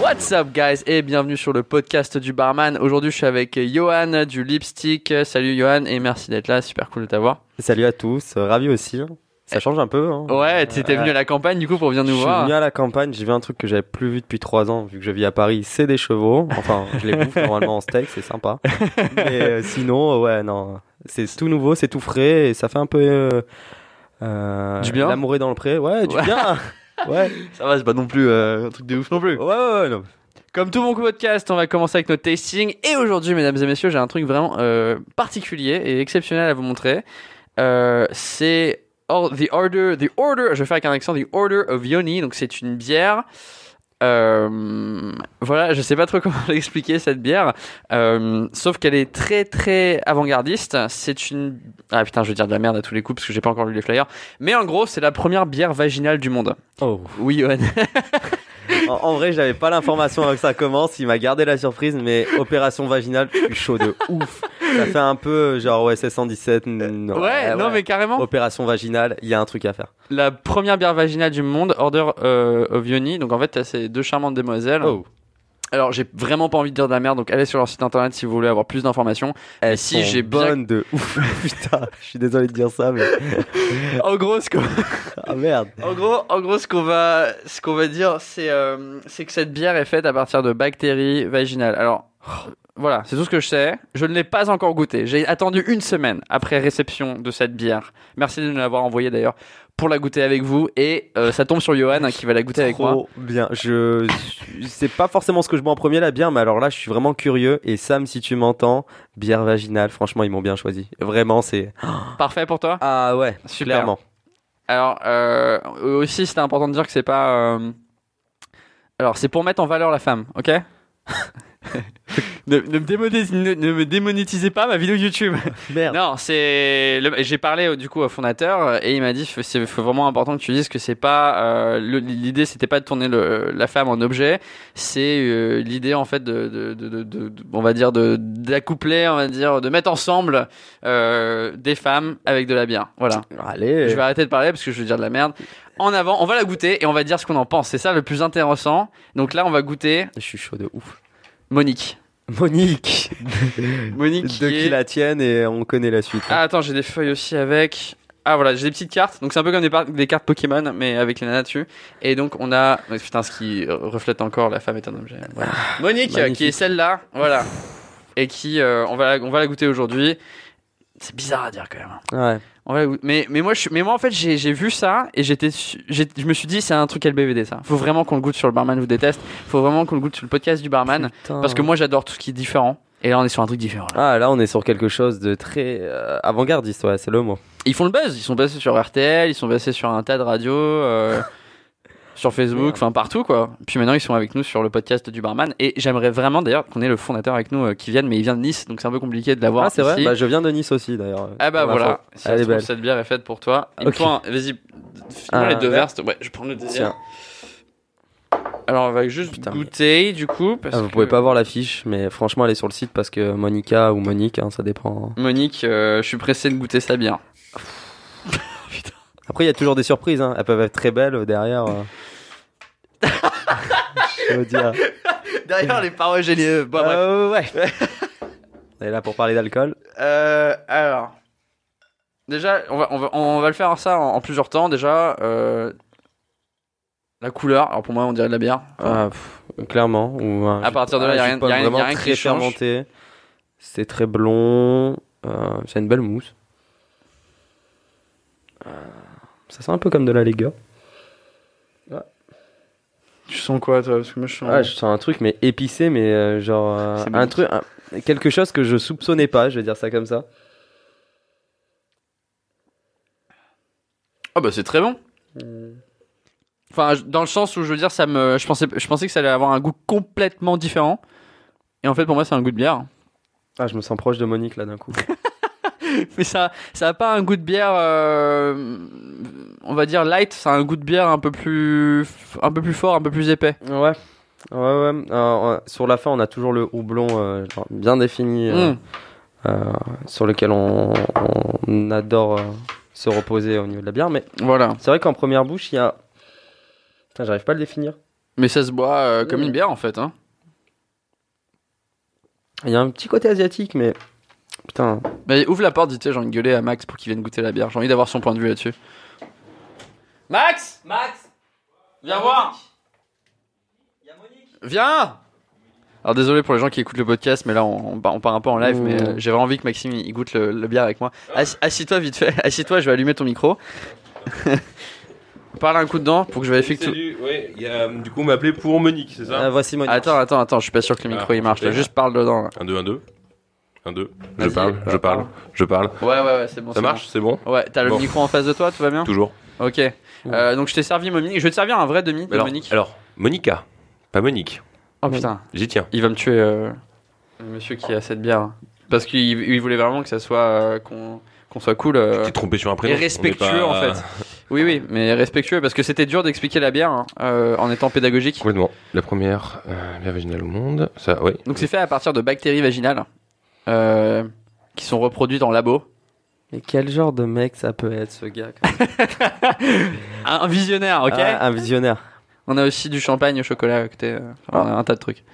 What's up guys? Et bienvenue sur le podcast du barman. Aujourd'hui je suis avec Johan du Lipstick. Salut Johan et merci d'être là, super cool de t'avoir. Salut à tous, ravi aussi. hein. Ça change un peu. hein. Ouais, t'étais venu à la campagne du coup pour venir Je nous suis voir. venu à la campagne, j'ai vu un truc que j'avais plus vu depuis trois ans, vu que je vis à Paris, c'est des chevaux. Enfin, je les bouffe normalement en steak, c'est sympa. Mais euh, sinon, euh, ouais, non, c'est tout nouveau, c'est tout frais et ça fait un peu. euh, euh, Du bien L'amour est dans le pré, ouais, du Ouais. bien. Ouais, Ça va, c'est pas non plus euh, un truc de ouf non plus. ouais, ouais, ouais, non. Comme tout mon podcast, on va commencer avec notre tasting. Et aujourd'hui, mesdames et messieurs, j'ai un truc vraiment euh, particulier et exceptionnel à vous montrer. Euh, c'est or- the order, the order. Je vais faire avec un accent. The Order of Yoni. Donc c'est une bière. Euh, voilà, je sais pas trop comment l'expliquer cette bière, Euh, sauf qu'elle est très très avant-gardiste. C'est une ah putain, je vais dire de la merde à tous les coups parce que j'ai pas encore lu les flyers. Mais en gros, c'est la première bière vaginale du monde. Oh. Oui, Johan. En, en vrai, j'avais pas l'information avant que ça commence. Il m'a gardé la surprise, mais opération vaginale, je suis chaud de ouf. Ça fait un peu genre ouais, 717. mm, ouais, non mais carrément. Opération vaginale, il y a un truc à faire. la première bière vaginale du monde, Order euh, of Yoni. Donc en fait, t'as ces deux charmantes demoiselles. Oh. Alors j'ai vraiment pas envie de dire de la merde, donc allez sur leur site internet si vous voulez avoir plus d'informations. Elles si, j'ai bien- bonnes de ouf. Putain, je suis désolé de dire ça, mais En gros, ce qu'on, ah merde. en gros, en gros, ce qu'on va, ce qu'on va dire, c'est, euh, c'est que cette bière est faite à partir de bactéries vaginales. Alors voilà, c'est tout ce que je sais. Je ne l'ai pas encore goûté. J'ai attendu une semaine après réception de cette bière. Merci de nous l'avoir envoyée d'ailleurs pour la goûter avec vous. Et euh, ça tombe sur Johan hein, qui va la goûter avec moi. Trop bien. Je c'est pas forcément ce que je bois en premier la bière, mais alors là, je suis vraiment curieux. Et Sam, si tu m'entends, bière vaginale, franchement, ils m'ont bien choisi. Vraiment, c'est Parfait pour toi? Ah ouais, Super. clairement. Alors, euh, aussi, c'était important de dire que c'est pas. euh, Alors, c'est pour mettre en valeur la femme, ok? ne, ne me démonétis- ne- ne me démonétisez pas ma vidéo YouTube. Merde. Non, c'est. J'ai parlé du coup au fondateur euh, et il m'a dit c'est vraiment important que tu dises que c'est pas. euh, L'idée c'était pas de tourner le, la femme en objet, c'est euh, l'idée en fait de, de, de, on va dire de d'accoupler, on va dire de mettre ensemble euh, des femmes avec de la bière. Voilà. Allez. Je vais arrêter de parler parce que je veux dire de la merde. En avant, on va la goûter et on va dire ce qu'on en pense. C'est ça le plus intéressant. Donc là, on va goûter Je suis chaud de ouf. Monique. Monique. Monique qui de est- qui la tienne et on connaît la suite. Ah, attends, j'ai des feuilles aussi avec. Ah voilà, j'ai des petites cartes. Donc c'est un peu comme des, par- des cartes Pokémon, mais avec les nanas dessus. Et donc on a. ouais, Putain, ce qui euh, reflète encore la femme est un objet. Voilà. Monique, euh, magnifique. qui est celle-là. Voilà. Et qui. euh, on, va la, on va la goûter aujourd'hui. C'est bizarre à dire quand même. hein. Ouais. Mais, mais, moi, je, mais moi, en fait, j'ai j'ai vu ça et j'étais, je me suis dit, c'est un truc LBVD, ça. Faut vraiment qu'on le goûte sur le barman vous déteste. Faut vraiment qu'on le goûte sur le podcast du barman. Putain. Parce que moi, j'adore tout ce qui est différent. Et là, on est sur un truc différent. là. Ah là, on est sur quelque chose de très euh, avant-gardiste, ouais, c'est le mot. Ils font le buzz. Ils sont passés sur RTL, ils sont passés sur un tas de radios, euh, sur Facebook, enfin partout, quoi. Puis maintenant, ils sont avec nous sur le podcast du barman. Et j'aimerais vraiment, d'ailleurs, qu'on ait le fondateur avec nous euh, qui vienne, mais il vient de Nice, donc c'est un peu compliqué de l'avoir. Ah, c'est vrai bah, Je viens de Nice aussi, d'ailleurs. Ah bah voilà, si Elle est belle. cette bière est faite pour toi. Et Ok. toi, vas-y, Un les deux verre. verres. Ouais, je prends le deuxième. Alors on va juste Putain, goûter du coup. Parce Ah, vous que pouvez pas voir l'affiche, mais franchement, allez sur le site parce que Monica ou Monique, hein, ça dépend. Monique, euh, je suis pressé de goûter ça bien. Après, il y a toujours des surprises, hein. elles peuvent être très belles euh, derrière. euh. Je veux dire. Derrière les paroles géniales. Bon, bref. Euh, ouais. on est là pour parler d'alcool. Euh, alors, déjà, on va, on va, on va le faire ça en, en plusieurs temps. Déjà, euh, la couleur. Alors pour moi, on dirait de la bière. Ah, pff, clairement. Ou À partir de là, un y a jus rien- de pomme y a rien- y a rien très fermenté. C'est très blond. Euh, c'est une belle mousse. Euh, ça sent un peu comme de la Lega. Tu sens quoi, toi? Parce que moi, je sens. Ah, je sens un truc, mais épicé, mais euh, genre. euh, un truc. un- quelque chose que je soupçonnais pas, je vais dire ça comme ça. Ah bah c'est très bon. Enfin, je- dans le sens où je veux dire, ça me, je pensais, je pensais que ça allait avoir un goût complètement différent. Et en fait, pour moi, c'est un goût de bière. Ah, je me sens proche de Monique là d'un coup. Mais ça, ça a pas un goût de bière, euh, on va dire light. Ça a un goût de bière un peu plus, un peu plus fort, un peu plus épais. ouais. Ouais, ouais. Euh, sur la fin, on a toujours le houblon euh, genre bien défini euh, Mm. sur lequel on, on adore se reposer au niveau de la bière. Mais Voilà. c'est vrai qu'en première bouche, il y a. Putain, j'arrive pas à le définir. Mais ça se boit comme Mm. une bière en fait. Hein. Il y a un petit côté asiatique, mais. Putain. Mais ouvre la porte, dis-toi, j'ai envie de gueuler à Max pour qu'il vienne goûter la bière. J'ai envie d'avoir son point de vue là-dessus. Max Max Viens voir Viens Alors désolé pour les gens qui écoutent le podcast, mais là on, on part, on part un peu en live, Mmh. mais euh, j'ai vraiment envie que Maxime il goûte le, le bière avec moi. Assis- Assis-toi vite fait, assis-toi, je vais allumer ton micro. Parle un coup dedans pour que je vérifie que tout... Ouais, y a, du coup, on m'a appelé pour Monique, c'est ça Ah, voici Monique. Attends, attends, attends, je suis pas sûr que le micro Ah, il marche, là. juste parle dedans. là. 1, 2, 1, 2. 1, 2. Je parle, je parle. je parle. Ouais, ouais, ouais, c'est bon. Ça c'est marche, c'est bon bon. Ouais, t'as le Bon. micro en face de toi, tout va bien Toujours. Ok. Euh, donc je t'ai servi Monique. Je vais te servir un vrai demi de Alors, Monique. alors, Monica, pas Monique. Oh putain, J'y tiens. il va me tuer, euh, le monsieur qui a cette bière. Parce qu'il il voulait vraiment que ça soit euh, qu'on qu'on soit cool. euh, T'es trompé sur un prénom. et respectueux On est pas- en fait. Oui, oui, mais respectueux parce que c'était dur d'expliquer la bière hein, euh, en étant pédagogique. Complètement. La première euh, bière vaginale au monde. Ça, oui. Donc c'est fait à partir de bactéries vaginales euh, qui sont reproduites en labo. Mais quel genre de mec ça peut être, ce gars quand même Un, visionnaire, ok Ah, Un visionnaire. On a aussi du champagne au chocolat à côté. euh, enfin, on a un tas de trucs.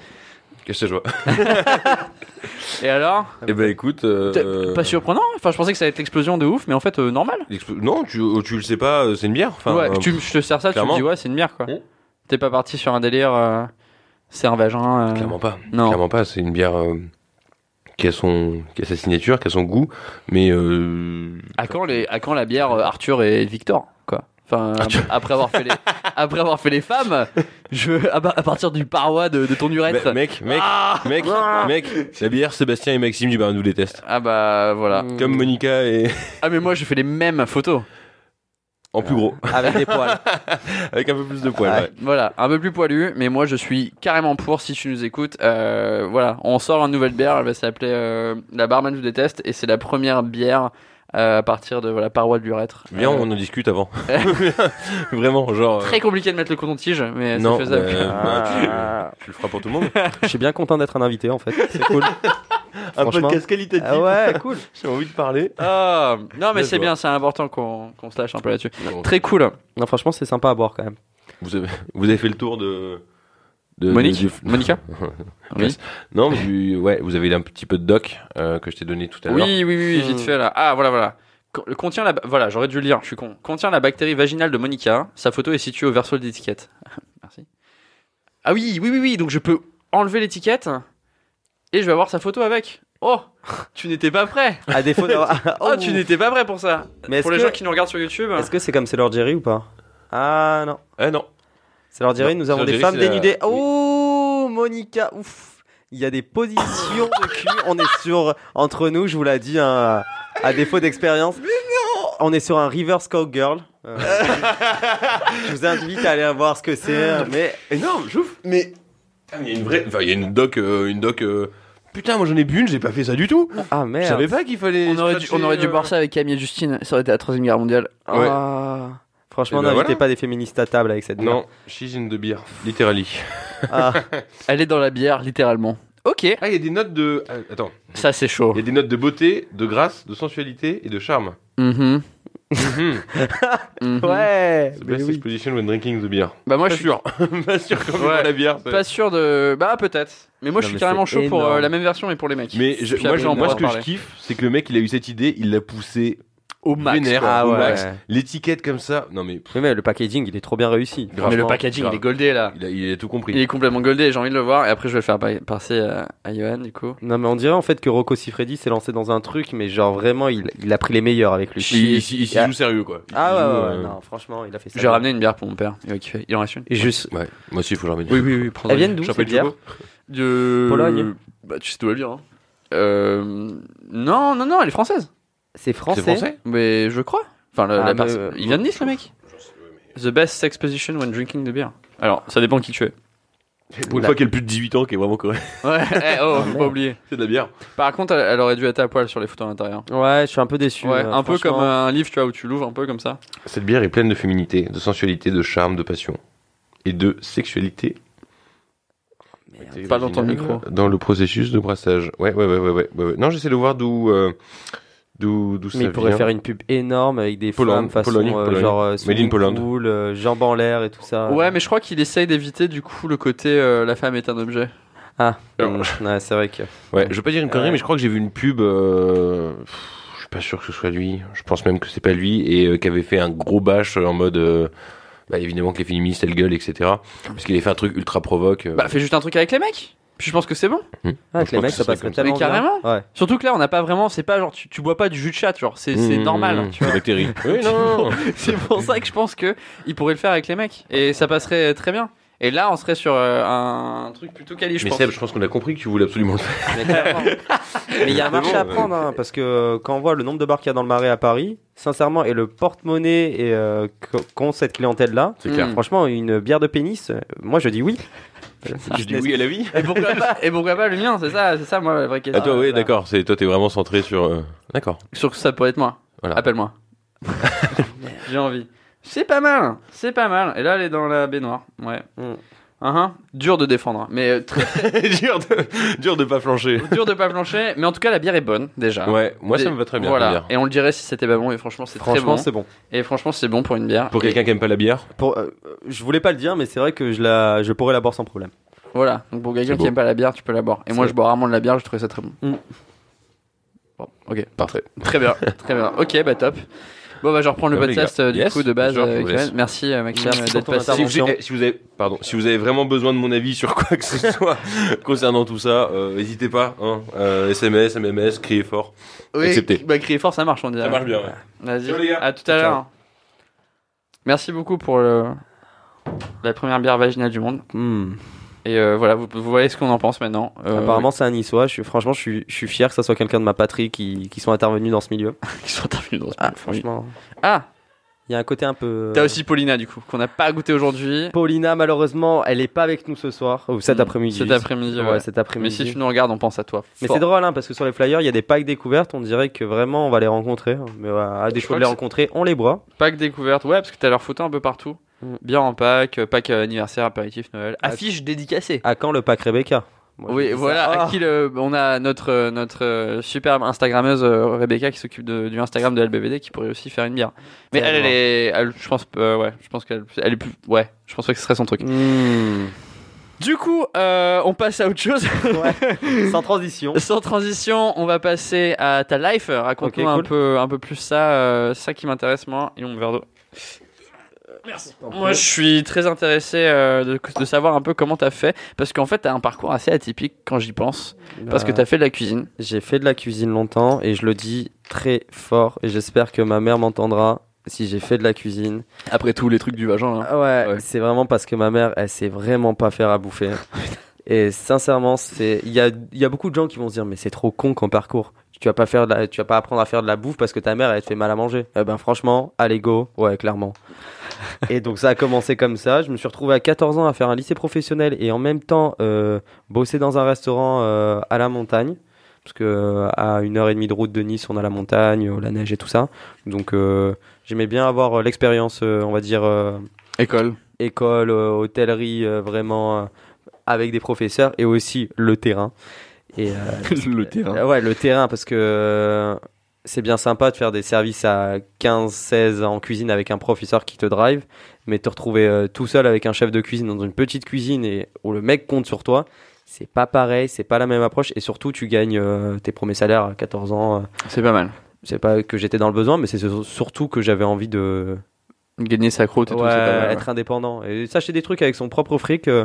Qu'est-ce que je vois Et alors? Eh ben écoute. euh, Pas surprenant Enfin, je pensais que ça allait être l'explosion de ouf, mais en fait, euh, normal. Non, tu, tu le sais pas, c'est une bière. Enfin, ouais, euh, tu, je te sers ça, clairement. tu me dis ouais, c'est une bière quoi. T'es pas parti sur un délire, euh, c'est un vagin. euh, Clairement pas. Non. Clairement pas. C'est une bière euh, qui a son, qui a sa signature, qui a son goût, mais euh, À quand les, à quand la bière euh, Arthur et Victor quoi? Enfin, Arthur. après avoir fait les, après avoir fait les femmes, je à, pa- à partir du paroi de, de ton urètre. Mec, mec, Ah mec, mec, la bière Sébastien et Maxime du nous détestent. Ah bah voilà. Mm. Comme Monica et Ah mais moi je fais les mêmes photos. En plus gros, Avec des poils. avec un peu plus de poils. Ouais. ouais. Voilà, un peu plus poilu, mais moi je suis carrément pour si tu nous écoutes. Euh, voilà, on sort une nouvelle bière, elle va s'appeler euh, La Barman vous déteste, et c'est la première bière euh, à partir de voilà, paroi de l'urètre. Viens, Euh, on en discute avant. Vraiment, genre. euh, Très compliqué de mettre le coton-tige, mais non, c'est faisable. Ah. tu, tu le feras pour tout le monde. Je suis bien content d'être un invité en fait. C'est cool. Un podcast qualitatif. Ah ouais, cool. J'ai envie de parler. Ah, non mais c'est bien, c'est important qu'on qu'on se lâche un peu là-dessus. Très cool. Non, franchement, c'est sympa à boire quand même. Vous avez, vous avez fait le tour de. de Monique de- du- Monica Oui. Non, mais du- ouais, vous avez un petit peu de doc euh, que je t'ai donné tout à l'heure. Oui, oui, oui, vite Hmm. fait là. Ah, voilà, voilà. Co- Contient la, voilà, j'aurais dû le lire, je suis con. Contient la bactérie vaginale de Monica. Sa photo est située au verso de l'étiquette. Merci. Ah oui, oui, oui, oui. Donc je peux enlever l'étiquette et je vais avoir sa photo avec. Oh, tu n'étais pas prêt. À défaut d'avoir. Oh, tu n'étais pas prêt pour ça. Mais pour les que- gens qui nous regardent sur YouTube. Est-ce que c'est comme Sailor Jerry ou pas? Ah non. Ah non. Sailor Jerry, Non, nous avons Sailor des Jerry, femmes la- dénudées. oui. Oh, Monica, ouf. Il y a des positions de cul. On est sur, entre nous, je vous l'ai dit, hein, à défaut d'expérience. On est sur un reverse cowgirl. Euh, je vous invite à aller voir ce que c'est. Mais Énorme, j'ouvre. Mais. Ah, mais Il y a une vraie. Enfin, il y a une doc. euh, une doc euh, Putain, moi j'en ai bu une, j'ai pas fait ça du tout. ah Je merde. savais pas qu'il fallait. On aurait, dû, on aurait dû scratcher, boire euh, ça avec Camille et Justine. Ça aurait été la troisième guerre mondiale. Ouais. Ah. Franchement, Eh ben n'invitez voilà. pas des féministes à table avec cette bière. Non, she's in the beer, littéralement. Ah, Elle est dans la bière, littéralement. Ok. Ah, il y a des notes de. ah, Attends. Ça, c'est chaud. Il y a des notes de beauté, de grâce, de sensualité et de charme. Mhm. Mhm. Mhm. ouais. The best oui. exposition when drinking the beer. Bah, moi, je Pas suis sûr. pas sûr quand même Ouais. la bière. Pas sûr de. Bah peut-être. Mais moi je Non, suis mais carrément chaud pour euh, énorme. la même version mais pour les mecs. Mais je- moi, je- on moi, ce que je kiffe, c'est que le mec, il a eu cette idée, il l'a poussé au max. vénère, quoi. Ah au ouais. max. L'étiquette comme ça, non mais Oui, mais le packaging, il est trop bien réussi. Mais le packaging grave. il est goldé là. il a, il a tout compris. Il est complètement goldé, j'ai envie de le voir et après je vais le faire pa- passer à, à Johan du coup. Non, mais on dirait en fait que Rocco Siffredi s'est lancé dans un truc, mais genre vraiment, il, il a pris les meilleurs avec lui. Il, il, il s'y Ah. joue sérieux quoi. Il Ah ouais, joue, ouais, ouais, euh, non, franchement, il a fait ça. J'ai ramené une bière pour mon père, il va kiffer. Il en reste une. Et juste, Ouais, moi aussi il faut que ramène. Oui oui oui. Elles une. viennent d'où, ces bières. De Pologne Bah tu sais d'où elle vient. hein. Euh... Non non non, elle est française. C'est français. C'est français Mais je crois. Enfin le- Ah, la mais, euh, il vient de Nice le mec. The best sex position when drinking the beer. Alors ça dépend qui tu es. Pour une fois qu'elle a plus de 18 ans, qui est vraiment correct. Ouais. eh, oh, Ah, faut pas oublier. C'est de la bière. Par contre, elle, elle aurait dû être à poil sur les photos à l'intérieur. Ouais, je suis un peu déçu. Ouais, euh, un peu franchement. comme un livre, tu vois, où tu l'ouvres un peu comme ça. Cette bière est pleine de féminité, de sensualité, de charme, de passion et de sexualité. Merde. Pas dans ton micro. Dans le processus de brassage. Ouais, ouais, ouais, ouais, ouais. ouais, ouais. Non, j'essaie de voir d'où euh, D'où d'où ça Mais il pourrait vient faire une pub énorme avec des Pologne, femmes façon Pologne, euh, Pologne. genre euh, Made in Poland. pool, euh, jambes en l'air et tout ça. Ouais, mais je crois qu'il essaye d'éviter du coup le côté euh, la femme est un objet. Ah, Alors, mm, ouais, c'est vrai que. Ouais, je veux pas dire une connerie, mais je crois que j'ai vu une pub. Euh... Je suis pas sûr que ce soit lui. Je pense même que c'est pas lui et euh, qui avait fait un gros bash en mode. euh, Bah, évidemment que les féministes elles gueulent, etc. Parce qu'il avait fait un truc ultra provoque. euh. Bah, fais juste un truc avec les mecs. Puis je pense que c'est bon. Ah, je avec les mecs, que ça ça. tellement Mais carrément. Ouais. Surtout que là, on n'a pas vraiment. C'est pas genre tu, tu bois pas du jus de chat, genre c'est c'est Mmh, normal. tu C'est vois. oui, non, non. c'est pour ça que je pense que il pourrait le faire avec les mecs et ça passerait très bien. Et là, on serait sur euh, un truc plutôt quali, je Mais pense. Seb, je pense qu'on a compris que tu voulais absolument le faire. Mais il y a un marché à prendre, hein, parce que euh, quand on voit le nombre de bars qu'il y a dans le marais à Paris, sincèrement, et le porte-monnaie et euh, qu- qu'ont cette clientèle-là, C'est clair. Mm. franchement, une bière de pénis, euh, moi je dis oui. Je dis oui à la vie. Et pourquoi pas Et pourquoi pas le mien C'est ça, c'est ça moi la vraie question. Ah, toi, oui, voilà. d'accord. C'est toi, t'es vraiment centré sur. euh, D'accord. Sur que ça pourrait être moi. Voilà. Appelle-moi. J'ai envie. C'est pas mal, c'est pas mal. Et là, elle est dans la baignoire. Ouais. Mm. Uhum. Dur de défendre, mais euh, très dur, de, dur de pas flancher. dur de pas plancher. Mais en tout cas, la bière est bonne déjà. Ouais, moi ça me va très bien. Voilà. la bière. Et on le dirait si c'était pas bon. Et franchement, c'est très Franchement, bon. c'est bon. Et franchement, c'est bon pour une bière. Pour Et quelqu'un qui aime pas la bière. Pour, euh, je voulais pas le dire, mais c'est vrai que je, la, je pourrais la boire sans problème. Voilà. Donc pour quelqu'un qui aime pas la bière, tu peux la boire. Et moi, je bois rarement de la bière. Je trouvais ça très bon. Mm. Bon, ok. Parfait. Très bien, très bien. Ok, bah top. Bon, bah je reprends le Comme les podcast euh, du Yes, coup de base. euh. Merci euh, Maxime d'être passé. Si vous, eh, si vous avez, pardon, si vous avez vraiment besoin de mon avis sur quoi que ce soit concernant tout ça, euh, n'hésitez pas. Hein, euh, SMS, MMS, criez fort. Accepté. Bah crier fort, ça marche on dirait. Ça marche bien. Ouais. Vas-y. Ciao, les gars. À tout à l'heure. Merci beaucoup pour le... la première bière vaginale du monde. Mm. Et euh, voilà, vous, vous voyez ce qu'on en pense maintenant. Euh, Apparemment, c'est un niçois. Je suis, franchement, je suis, je suis fier que ça soit quelqu'un de ma patrie qui, qui soit intervenu dans ce milieu. Qui sont intervenus dans ce Ah, film. franchement. Ah, Il y a un côté un peu. t'as aussi Paulina du coup, qu'on n'a pas goûté aujourd'hui. Paulina, malheureusement, elle est pas avec nous ce soir. Ou cet Mm. après-midi. Cet après-midi, Ouais, ouais. cet Mais après-midi. si tu nous regardes, on pense à toi. Mais c'est drôle, hein, parce que sur les flyers, il y a des packs découvertes. On dirait que vraiment, on va les rencontrer. Mais ouais, à défaut crois de les rencontrer, on les boit. Pack découverte, ouais, parce que t'as leur photo un peu partout. Mm. Bière en pack, euh, pack euh, anniversaire, apéritif, Noël. Affiche dédicacée. À quand le pack Rebecca? Moi, Oui, ça. voilà. Ah. À qui le- on a notre notre euh, superbe Instagrammeuse euh, Rebecca qui s'occupe du Instagram de LBVD qui pourrait aussi faire une bière. Mais elle, elle est, elle- je pense, euh, ouais, je pense qu'elle, elle est plus, ouais, je pense pas que ce serait son truc. Mm. Du coup, euh, on passe à autre chose. Ouais. Sans transition. Sans transition, on va passer à ta life. Raconte-nous un peu, un peu plus ça, euh, ça qui m'intéresse moi. Et mon verre d'eau. Merci. Moi, je suis très intéressé euh, de, de savoir un peu comment t'as fait, parce qu'en fait, t'as un parcours assez atypique quand j'y pense, parce que Bah, t'as fait de la cuisine. J'ai fait de la cuisine longtemps et je le dis très fort. Et j'espère que ma mère m'entendra si j'ai fait de la cuisine. Après tous les trucs du vagin. hein. Ah ouais, Ouais. c'est vraiment parce que ma mère, elle sait vraiment pas faire à bouffer. Et sincèrement, c'est il y a, il y a beaucoup de gens qui vont se dire mais c'est trop con comme parcours. Tu vas pas faire de la- tu vas pas apprendre à faire de la bouffe parce que ta mère elle te fait mal à manger. Eh ben franchement, allez go, ouais clairement. Et donc ça a commencé comme ça. Je me suis retrouvé à 14 ans à faire un lycée professionnel et en même temps euh, bosser dans un restaurant euh, à la montagne. Parce que euh, à une heure et demie de route de Nice, on a la montagne, la neige et tout ça. Donc j'aimais bien avoir l'expérience, on va dire École. école, hôtellerie, vraiment avec des professeurs et aussi le terrain. Et le terrain. ouais, le terrain parce que c'est bien sympa de faire des services à 15, 16 en cuisine avec un professeur qui te drive, mais te retrouver euh, tout seul avec un chef de cuisine dans une petite cuisine et où le mec compte sur toi, c'est pas pareil, c'est pas la même approche et surtout tu gagnes euh, tes premiers salaires à 14 ans. euh, C'est pas mal. c'est pas que j'étais dans le besoin, mais c'est sur- surtout que j'avais envie de Gagner sa croûte et tout, Ouais, c'est pas mal. être indépendant et s'acheter des trucs avec son propre fric. euh,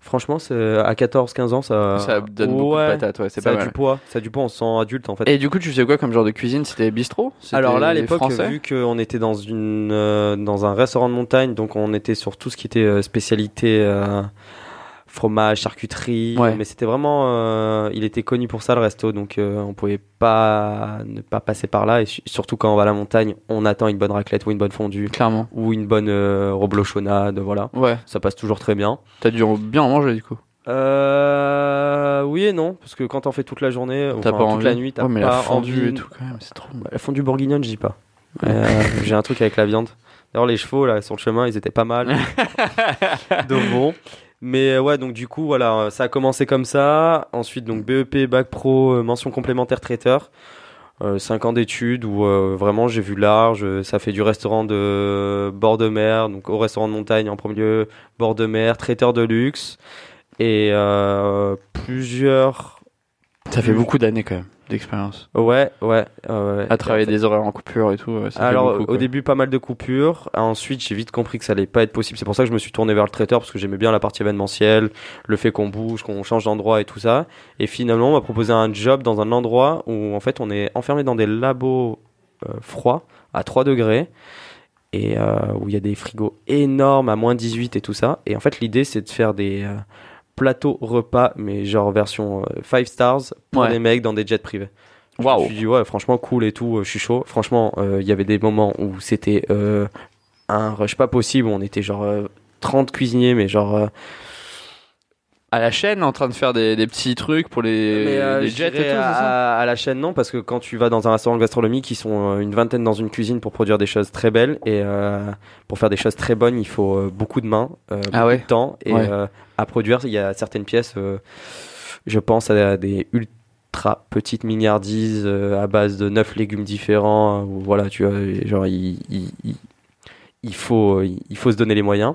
franchement, c'est- à 14-15 ans, ça. Ça donne beaucoup de patates, ouais, c'est Ça pas a du poids, ça a du poids, on se sent adulte en fait. Et du coup, tu faisais quoi comme genre de cuisine? C'était bistrot? Alors là, à l'époque, vu qu'on était dans une euh, dans un restaurant de montagne, donc on était sur tout ce qui était euh, spécialité euh, fromage, charcuterie, Ouais. mais c'était vraiment, euh, il était connu pour ça le resto, donc euh, on pouvait pas ne pas passer par là. Et su- surtout quand on va à la montagne, on attend une bonne raclette ou une bonne fondue Clairement. ou une bonne euh, reblochonnade, voilà, Ouais. ça passe toujours très bien. T'as dû bien en manger du coup. Euh, oui et non, parce que quand on fait toute la journée, enfin, pas toute envie. la nuit, t'as Ouais, mais pas la fondue envie. et tout quand même, c'est trop. La fondue bourguignonne, je dis pas. Euh, J'ai un truc avec la viande. D'ailleurs, les chevaux là sur le chemin, ils étaient pas mal. donc bon. Mais euh, ouais, donc du coup, voilà, euh, ça a commencé comme ça. Ensuite, donc BEP, bac pro, euh, mention complémentaire traiteur. 5 ans d'études où euh, vraiment j'ai vu large. Ça fait du restaurant de bord de mer, donc au restaurant de montagne en premier lieu, bord de mer, traiteur de luxe et euh, plusieurs. Ça fait beaucoup d'années quand même d'expérience. Ouais, ouais. ouais. À travailler des horaires en coupure et tout. ça Alors beaucoup, au début pas mal de coupures. Ensuite j'ai vite compris que ça allait pas être possible. C'est pour ça que je me suis tourné vers le traiteur parce que j'aimais bien la partie événementielle, le fait qu'on bouge, qu'on change d'endroit et tout ça. Et finalement on m'a proposé un job dans un endroit où en fait on est enfermé dans des labos euh, froids à 3 degrés et euh, où il y a des frigos énormes à moins 18 et tout ça. Et en fait l'idée c'est de faire des euh, plateaux repas mais genre version 5 stars pour Ouais. les mecs dans des jets privés. Je me Waouh. suis dit, ouais, franchement, cool et tout, euh, je suis chaud. Franchement, euh, il y avait des moments où c'était euh, un rush pas possible. On était genre euh, 30 cuisiniers, mais genre. À la chaîne, en train de faire des, des petits trucs pour les, mais, euh, les jets et tout, ça à, la chaîne, non, parce que quand tu vas dans un restaurant gastronomique, ils sont euh, une vingtaine dans une cuisine pour produire des choses très belles. Et euh, pour faire des choses très bonnes, il faut beaucoup de mains, euh, Ah beaucoup ouais de temps. Et Ouais. à produire, il y a certaines pièces, je pense à des ultra petites milliardises à base de neuf légumes différents. voilà, tu vois, genre, il, il, il- il faut, il faut se donner les moyens.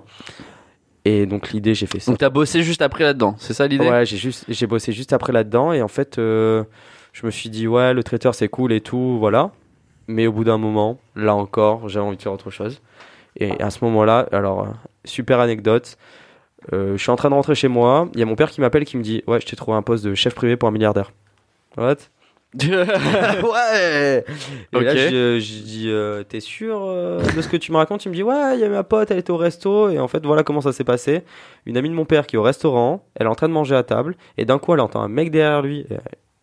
Et donc l'idée, j'ai fait ça. Donc t'as bossé juste après là-dedans, c'est ça l'idée? Ouais, j'ai juste, j'ai bossé juste après là-dedans et en fait, euh, je me suis dit ouais, le traiteur c'est cool et tout, voilà. Mais au bout d'un moment, là encore, j'avais envie de faire autre chose. Et à ce moment-là, alors super anecdote. euh, je suis en train de rentrer chez moi. Il y a mon père qui m'appelle qui me dit ouais, je t'ai trouvé un poste de chef privé pour un milliardaire. What? Ouais. Et Ok. là, je, je dis, euh, t'es sûr euh, de ce que tu me racontes? Il me dit, ouais, il y a ma pote, elle était au resto. Et en fait, voilà comment ça s'est passé. Une amie de mon père qui est au restaurant, elle est en train de manger à table. Et d'un coup, elle entend un mec derrière lui, euh,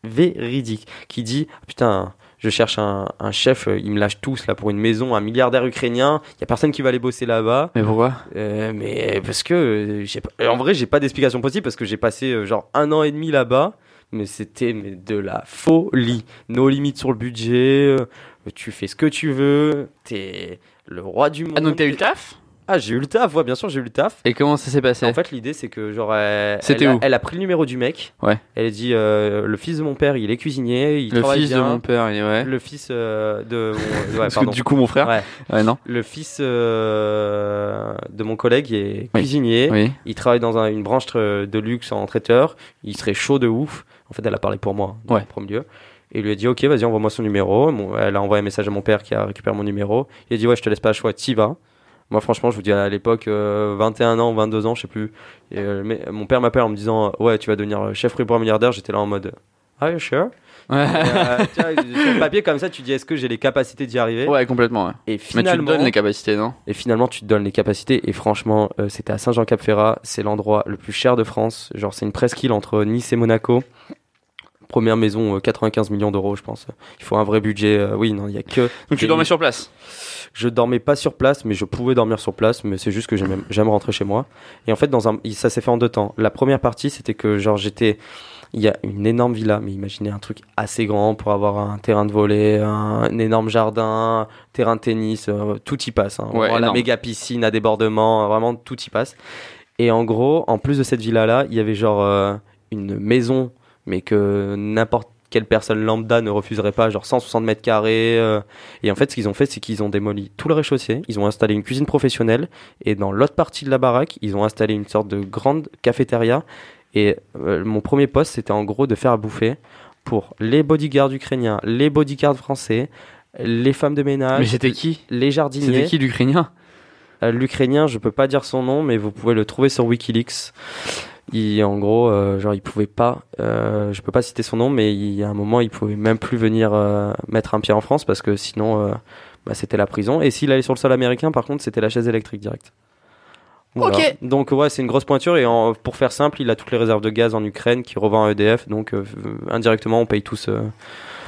véridique, qui dit, putain, je cherche un, un chef, euh, ils me lâchent tous là pour une maison, un milliardaire ukrainien. Il y a personne qui va aller bosser là-bas. Mais pourquoi? Euh, mais parce que euh, j'ai en vrai j'ai pas d'explication possible parce que j'ai passé genre un an et demi là-bas mais c'était mais de la folie nos limites sur le budget euh, tu fais ce que tu veux t'es le roi du monde Ah donc t'as eu le taf? Ah j'ai eu le taf ouais bien sûr j'ai eu le taf Et comment ça s'est passé? En fait l'idée c'est que genre elle, a, où? elle a pris le numéro du mec Ouais. elle a dit euh, le fils de mon père il est cuisinier il Le travaille fils de mon père, il est- ouais. le fils euh, de mon... ouais, Parce pardon. que du coup mon frère. Ouais. Ouais, non. le fils euh, de mon collègue est Oui. cuisinier Oui. il travaille dans un- une branche de luxe en traiteur. Il serait chaud de ouf. En fait, elle a parlé pour moi, dans Ouais. le premier lieu. Et il lui a dit, OK, vas-y, envoie-moi son numéro. Bon, elle a envoyé un message à mon père qui a récupéré mon numéro. Il a dit, ouais, je te laisse pas le choix, t'y vas. Moi, franchement, je vous dis, à l'époque, euh, 21 ans, 22 ans, je sais plus. Et, euh, mais, mon père m'appelle en me disant, ouais, tu vas devenir chef pour milliardaire. J'étais là en mode, are you sure? Ouais. euh, tu vois, sur le papier comme ça, tu dis, est-ce que j'ai les capacités d'y arriver? ouais, complètement. ouais. Et Mais tu te finalement, donnes les capacités, non? Et finalement, tu te donnes les capacités. Et franchement, euh, c'était à Saint-Jean-Cap-Ferrat. C'est l'endroit le plus cher de France. Genre, c'est une presqu'île entre Nice et Monaco. Première maison, euh, 95 millions d'euros, je pense. Il faut un vrai budget. euh, oui, non, il y a que. Donc tu dormais sur place? Je dormais pas sur place, mais je pouvais dormir sur place. Mais c'est juste que j'aime j'aime rentrer chez moi. Et en fait, dans un, ça s'est fait en deux temps. La première partie, c'était que genre j'étais. Il y a une énorme villa, mais imaginez un truc assez grand pour avoir un terrain de volley, un, un énorme jardin, terrain de tennis, euh, tout y passe. Hein. Ouais, la méga piscine à débordement, euh, vraiment tout y passe. Et en gros, en plus de cette villa-là, il y avait genre euh, une maison, mais que n'importe quelle personne lambda ne refuserait pas, genre 160 mètres carrés. euh. et en fait, ce qu'ils ont fait, c'est qu'ils ont démoli tout le rez-de-chaussée, ils ont installé une cuisine professionnelle, et dans l'autre partie de la baraque, ils ont installé une sorte de grande cafétéria. Et euh, mon premier poste, c'était en gros de faire à bouffer pour les bodyguards ukrainiens, les bodyguards français, les femmes de ménage, Mais c'était qui? les jardiniers. C'était qui l'Ukrainien? Euh, L'Ukrainien, je peux pas dire son nom, mais vous pouvez le trouver sur WikiLeaks. Il, en gros, euh, genre, il pouvait pas, euh, je peux pas citer son nom, mais il y a un moment, il pouvait même plus venir euh, mettre un pied en France parce que sinon, euh, bah, c'était la prison. Et s'il allait sur le sol américain, par contre, c'était la chaise électrique directe. Ok. Donc ouais, c'est une grosse pointure et en- pour faire simple, il a toutes les réserves de gaz en Ukraine qui revend à EDF. Donc euh, indirectement, on paye tous, euh,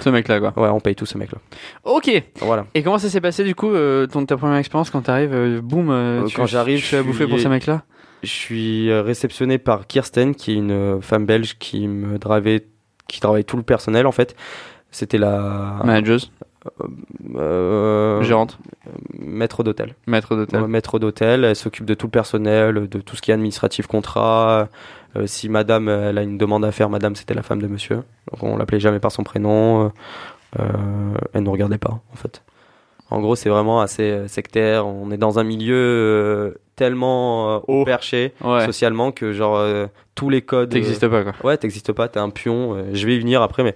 Ce mec-là, quoi. ouais, on paye tous ce mec-là. Ok. Voilà. Et comment ça s'est passé du coup, euh, ton, ta première expérience quand t'arrives, euh, boum, euh, tu- quand j'arrive, tu fais à je bouffer pour suis- ces mecs-là Je suis euh, réceptionné par Kirsten, qui est une euh, femme belge qui me drivait, qui travaille tout le personnel en fait. C'était la Manageuse, euh, gérante, maître d'hôtel. maître d'hôtel. Ouais, maître d'hôtel, elle s'occupe de tout le personnel, de tout ce qui est administratif, contrat. Euh, si madame, elle a une demande à faire, madame, c'était la femme de monsieur. Donc on l'appelait jamais par son prénom. Elle nous regardait pas en fait. En gros, c'est vraiment assez euh, sectaire. On est dans un milieu euh, tellement euh, haut Oh. perché Ouais. socialement que genre euh, tous les codes. T'existes pas quoi. Ouais, t'existes pas, t'es un pion. euh, je vais y venir après, mais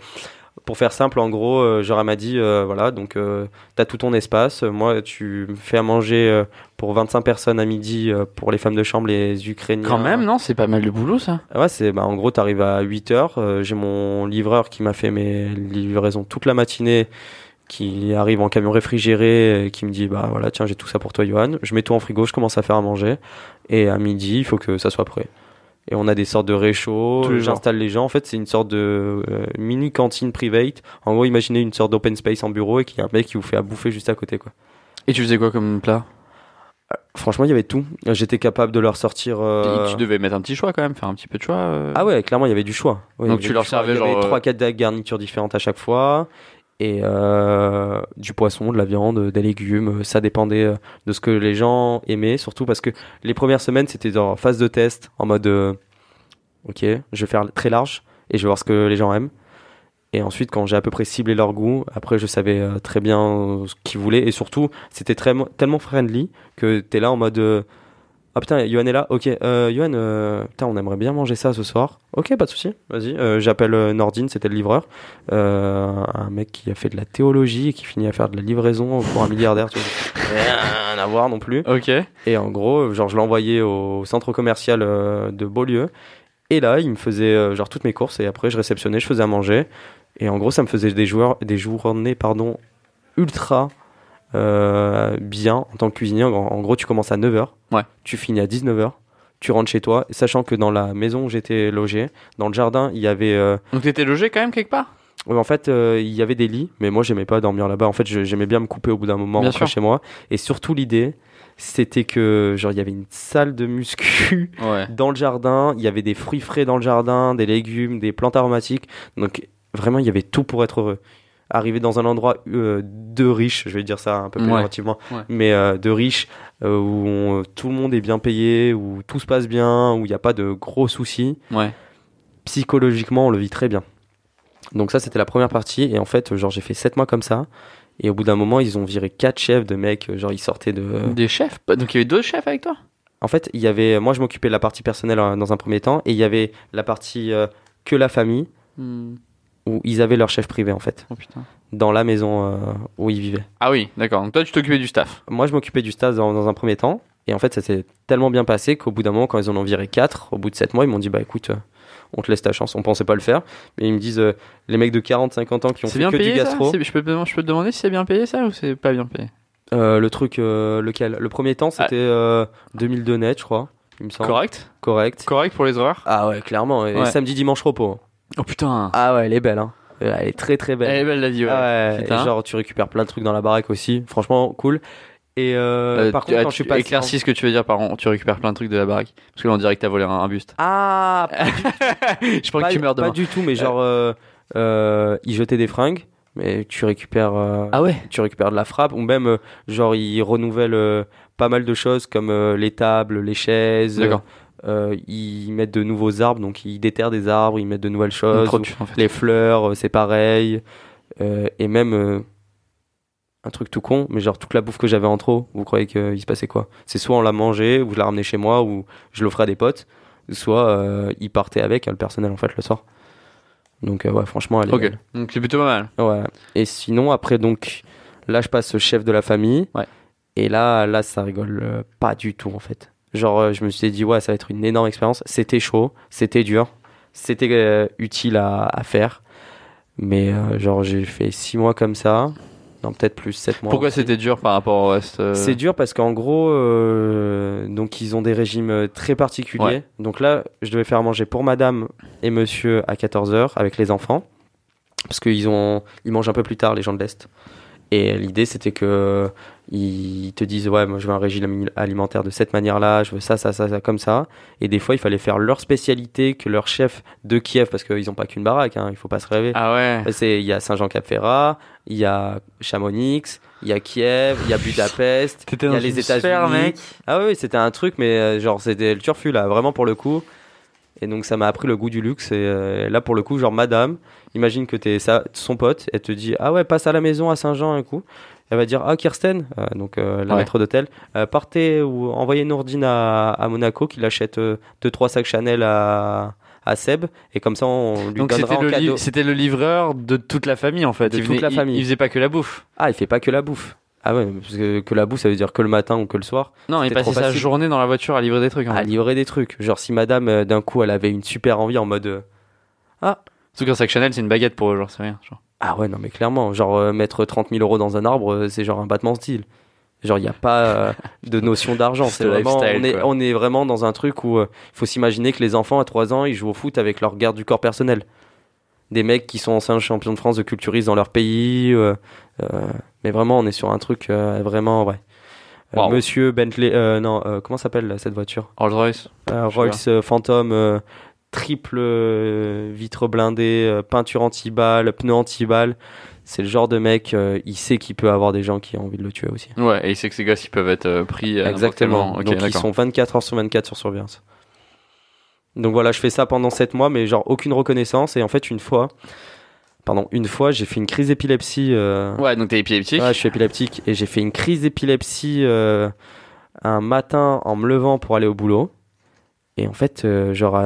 pour faire simple, en gros, euh, genre elle m'a dit, euh, voilà, donc euh, t'as tout ton espace. Moi, tu me fais à manger euh, pour 25 personnes à midi euh, pour les femmes de chambre, les Ukrainiens. Quand même, non C'est pas mal de boulot ça. Ouais, c'est bah, en gros, t'arrives à 8 heures. euh, J'ai mon livreur qui m'a fait mes livraisons toute la matinée, qui arrive en camion réfrigéré, et qui me dit bah voilà, tiens, j'ai tout ça pour toi, Johan. Je mets tout en frigo, je commence à faire à manger, et à midi, il faut que ça soit prêt. Et on a des sortes de réchauds. J'installe les gens. En fait, c'est une sorte de euh, mini cantine private. En gros, imaginez une sorte d'open space en bureau et qu'il y a un mec qui vous fait à bouffer juste à côté, quoi. Et tu faisais quoi comme plat? Franchement, il y avait tout. J'étais capable de leur sortir. euh, Tu devais mettre un petit choix quand même, faire un petit peu de choix. euh. Ah ouais, clairement, il y avait du choix. Ouais, il y Donc tu leur servais Il y avait genre, euh, trois, quatre garnitures différentes à chaque fois. Et euh, du poisson, de la viande, des légumes. Ça dépendait euh, de ce que les gens aimaient. Surtout parce que les premières semaines, c'était en phase de test. En mode, euh, ok, je vais faire très large et je vais voir ce que les gens aiment. Et ensuite, quand j'ai à peu près ciblé leur goût, après, je savais euh, très bien euh, ce qu'ils voulaient. Et surtout, c'était tellement friendly que t'es là en mode. Ah putain, Johan est là. Ok, euh, Johan, euh, putain, on aimerait bien manger ça ce soir. Ok, pas de souci. Vas-y. Euh, J'appelle euh, Nordine, c'était le livreur, un mec qui a fait de la théologie et qui finit à faire de la livraison pour un milliardaire. Tu vois. Rien à voir non plus. Ok. Et en gros, genre, je envoyé au centre commercial de Beaulieu. Et là, il me faisait genre toutes mes courses et après, je réceptionnais, je faisais à manger. Et en gros, ça me faisait des joueurs, des journées, pardon, ultra euh, bien en tant que cuisinier. En, en gros, tu commences à 9h. Ouais. Tu finis à 19h. Tu rentres chez toi, sachant que dans la maison où j'étais logé, dans le jardin, il y avait euh, Donc t'étais logé quand même quelque part? En fait, euh, il y avait des lits, mais moi, j'aimais pas dormir là-bas. En fait, j'aimais bien me couper au bout d'un moment, Bien rentrer sûr. chez moi. Et surtout, l'idée, c'était que, genre, il y avait une salle de muscu Ouais. dans le jardin. Il y avait des fruits frais dans le jardin, des légumes, des plantes aromatiques. Donc, vraiment, il y avait tout pour être heureux. Arriver dans un endroit euh, de riche, je vais dire ça un peu péjorativement, Ouais. mais euh, de riche, euh, où on- tout le monde est bien payé, où tout se passe bien, où il n'y a pas de gros soucis Ouais. psychologiquement, on le vit très bien. Donc ça, c'était la première partie. Et en fait, genre, j'ai fait 7 mois comme ça. Et au bout d'un moment, ils ont viré quatre chefs de mecs. Genre, ils sortaient de... Des chefs Donc il y avait deux chefs avec toi? En fait, il y avait... Moi, je m'occupais de la partie personnelle euh, dans un premier temps. Et il y avait la partie que la famille, où ils avaient leur chef privé, en fait. Oh putain. Dans la maison euh, où ils vivaient. Ah oui, d'accord. Donc toi tu t'occupais du staff. Moi, je m'occupais du stage dans, dans un premier temps. Et en fait, ça s'est tellement bien passé qu'au bout d'un moment, quand ils en ont viré 4, au bout de 7 mois, ils m'ont dit, bah écoute, euh, on te laisse ta chance. On pensait pas le faire. Mais ils me disent, euh, les mecs de 40, 50 ans qui ont fait bien que payé du gastro. Je peux, te- je peux te demander si c'est bien payé ça ou c'est pas bien payé? Le truc, lequel? Le premier temps, c'était euh, 2002 net, je crois. Il me semble. Correct? Correct. Correct pour les horaires? Ah ouais, clairement. Et Ouais. samedi, dimanche, repos. Oh putain Ah ouais, elle est belle. Hein. Euh, Elle est très très belle. Elle est belle la vie, ouais. Ah ouais, Putain. et genre tu récupères plein de trucs dans la baraque aussi. Franchement, cool. Et euh, Euh, par tu- contre, ah, quand tu suis passé. éclaircis ce que tu veux dire par an, tu récupères plein de trucs de la baraque. Parce que là on dirait que t'as volé un, un buste. Ah, je pense pas, que tu meurs pas demain. du tout, mais genre euh, euh, ils jetaient des fringues, mais tu récupères, euh, Ah ouais tu récupères de la frappe, ou même euh, genre ils renouvellent euh, pas mal de choses comme euh, les tables, les chaises. D'accord. Euh, ils mettent de nouveaux arbres, donc ils déterrent des arbres, ils mettent de nouvelles choses. Ou en fait. Les fleurs, euh, c'est pareil. Euh, et même euh, un truc tout con, mais genre toute la bouffe que j'avais en trop, vous croyez qu'il se passait quoi? C'est soit on l'a mangé, ou je la ramenais chez moi, ou je l'offrais à des potes, soit euh, ils partaient avec, euh, le personnel en fait, le soir. Donc euh, ouais, franchement, elle est Ok, belle. donc c'est plutôt pas mal. Ouais. Et sinon, après, donc, là, je passe chef de la famille. Ouais. Et là, là, ça rigole euh, pas du tout, en fait. Genre, euh, je me suis dit, ouais, ça va être une énorme expérience. C'était chaud, c'était dur, c'était euh, utile à, à faire. Mais, euh, genre, j'ai fait six mois comme ça. Non, peut-être plus, sept mois. Pourquoi c'était dur par rapport au reste euh, C'est dur parce qu'en gros, donc ils ont des régimes très particuliers. Ouais. Donc là, je devais faire manger pour madame et monsieur à 14h avec les enfants. Parce qu'ils ont, ils mangent un peu plus tard, les gens de l'Est. Et l'idée, c'était que ils te disent, ouais, moi je veux un régime alimentaire de cette manière-là, je veux ça, ça, ça, ça, comme ça. Et des fois, il fallait faire leur spécialité que leur chef de Kiev, parce qu'ils n'ont pas qu'une baraque, hein, il faut pas se rêver. Ah ouais C'est- Il y a Saint-Jean-Cap-Ferrat, il y a Chamonix, il y a Kiev, il y a Budapest, il y a les États-Unis. Ah oui, c'était un truc, mais euh, genre c'était le turfu là, vraiment pour le coup. Et donc ça m'a appris le goût du luxe. Et euh, là, pour le coup, genre madame, imagine que t'es sa- son pote, elle te dit ah ouais passe à la maison à Saint-Jean un coup. Elle va dire ah Kirsten, euh, donc euh, la Ouais. maître d'hôtel, euh, partez ou envoyez Nourdine à, à Monaco qu'il achète euh, deux trois sacs Chanel à à Seb et comme ça on lui Donc donnera en le, cadeau. c'était le livreur de toute la famille en fait. De il toute venait- la il- famille. Il, faisait pas que la bouffe. Ah il fait pas que la bouffe. Ah ouais parce que, que la bouffe ça veut dire que le matin ou que le soir. Non, il passait sa journée dans la voiture à livrer des trucs. En à fait. livrer des trucs. Genre si madame euh, d'un coup elle avait une super envie en mode euh, Surtout qu'un sac Chanel, c'est une baguette pour eux, genre c'est rien. genre. ah ouais non mais clairement genre euh, mettre 30 000 euros dans un arbre euh, c'est genre un battement de style. Genre il y a pas euh, de notion d'argent. C'est C'est le vraiment lifestyle, on est quoi. on est vraiment dans un truc où il faut s'imaginer que les enfants à 3 ans ils jouent au foot avec leur garde du corps personnel. Des mecs qui sont anciens champions de France de culturisme dans leur pays. euh, euh, mais vraiment on est sur un truc euh, vraiment Wow. Monsieur Bentley, non, comment s'appelle cette voiture? Rolls Royce. Rolls Phantom, triple vitre blindée, peinture anti-balle, pneu anti-balle. C'est le genre de mec, il sait qu'il peut avoir des gens qui ont envie de le tuer aussi. Ouais, et il sait que ces gosses ils peuvent être pris. Exactement. Ok, Donc ils sont 24 heures sur 24 sur surveillance. Donc voilà, je fais ça pendant 7 mois, mais genre aucune reconnaissance. Et en fait, une fois, pardon, une fois, j'ai fait une crise d'épilepsie. euh, Ouais, donc t'es épileptique. Ouais, je suis épileptique et j'ai fait une crise d'épilepsie euh, un matin en me levant pour aller au boulot. Et en fait, euh, genre,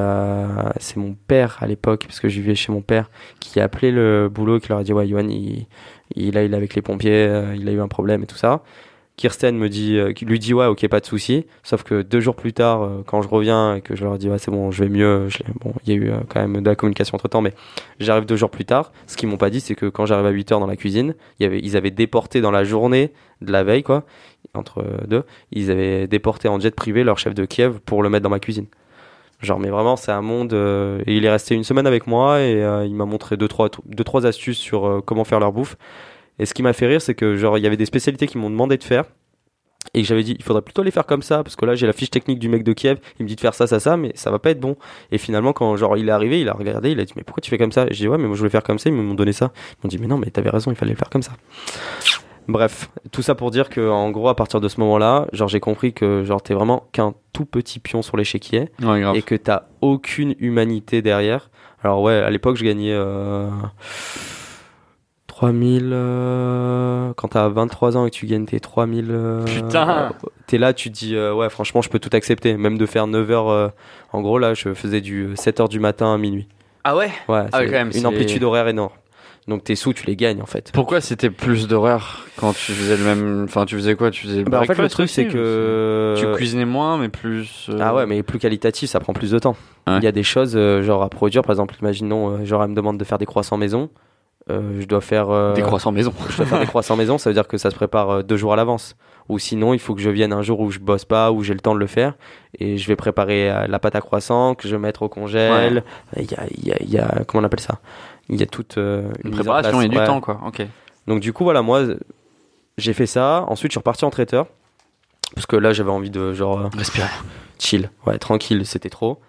c'est mon père à l'époque, parce que je vivais chez mon père, qui a appelé le boulot, qui leur a dit Ouais, Johan, il, il, a, il est avec les pompiers, il a eu un problème et tout ça. Kirsten me dit, euh, lui dit Ouais, ok, pas de souci. Sauf que deux jours plus tard, euh, quand je reviens et que je leur dis Ouais, c'est bon, je vais mieux, bon, il y a eu euh, quand même de la communication entre temps, mais j'arrive deux jours plus tard. Ce qu'ils m'ont pas dit, c'est que quand j'arrive à 8 heures dans la cuisine, y avait, ils avaient déporté dans la journée de la veille, quoi, entre deux, ils avaient déporté en jet privé leur chef de Kiev pour le mettre dans ma cuisine. Genre, mais vraiment, c'est un monde. et il est resté une semaine avec moi et il m'a montré deux trois, deux, trois astuces sur comment faire leur bouffe. Et ce qui m'a fait rire, c'est que, genre, il y avait des spécialités qui m'ont demandé de faire. Et j'avais dit, il faudrait plutôt les faire comme ça, parce que là, j'ai la fiche technique du mec de Kiev. Il me dit de faire ça, ça, ça, mais ça va pas être bon. Et finalement, quand genre il est arrivé, il a regardé, il a dit, mais pourquoi tu fais comme ça? J'ai dit, ouais, mais moi je voulais faire comme ça, ils m'ont donné ça. Ils m'ont dit, mais non, mais t'avais raison, il fallait le faire comme ça. Bref, tout ça pour dire que, en gros, à partir de ce moment-là, genre, j'ai compris que, genre, t'es vraiment qu'un tout petit pion sur l'échiquier Ouais, et que t'as aucune humanité derrière. Alors ouais, à l'époque, je gagnais euh, 3000... euh, quand t'as 23 ans et que tu gagnes tes 3000... euh, Putain. T'es là, tu te dis, euh, ouais, franchement, je peux tout accepter. Même de faire 9h... en gros, là, je faisais du 7h du matin à minuit. Ah ouais? Ouais, Ah quand même, une amplitude horaire énorme. Donc tes sous, tu les gagnes, en fait. Pourquoi c'était plus d'horaire quand tu faisais le même. Enfin, tu faisais quoi? Tu faisais. Bah, en fait, le truc, c'est que... Tu cuisinais moins, mais plus. euh, Ah ouais, mais plus qualitatif, ça prend plus de temps. Il Ouais. y a des choses euh, genre à produire, par exemple, imaginons, euh, genre elle me demande de faire des croissants maison. Euh, je dois faire euh, Des croissants maison. je dois faire des croissants maison, ça veut dire que ça se prépare euh, deux jours à l'avance. Ou sinon, il faut que je vienne un jour où je bosse pas, où j'ai le temps de le faire, et je vais préparer la pâte à croissant que je vais mettre au congèle. Il y, a, il y, y a- comment on appelle ça? Il y a toute Une en préparation place, et du ouais. temps, quoi. Ok. Donc du coup, voilà, moi, j'ai fait ça. Ensuite, je suis reparti en traiteur parce que là, j'avais envie de genre Respirer. chill, ouais, tranquille, c'était trop.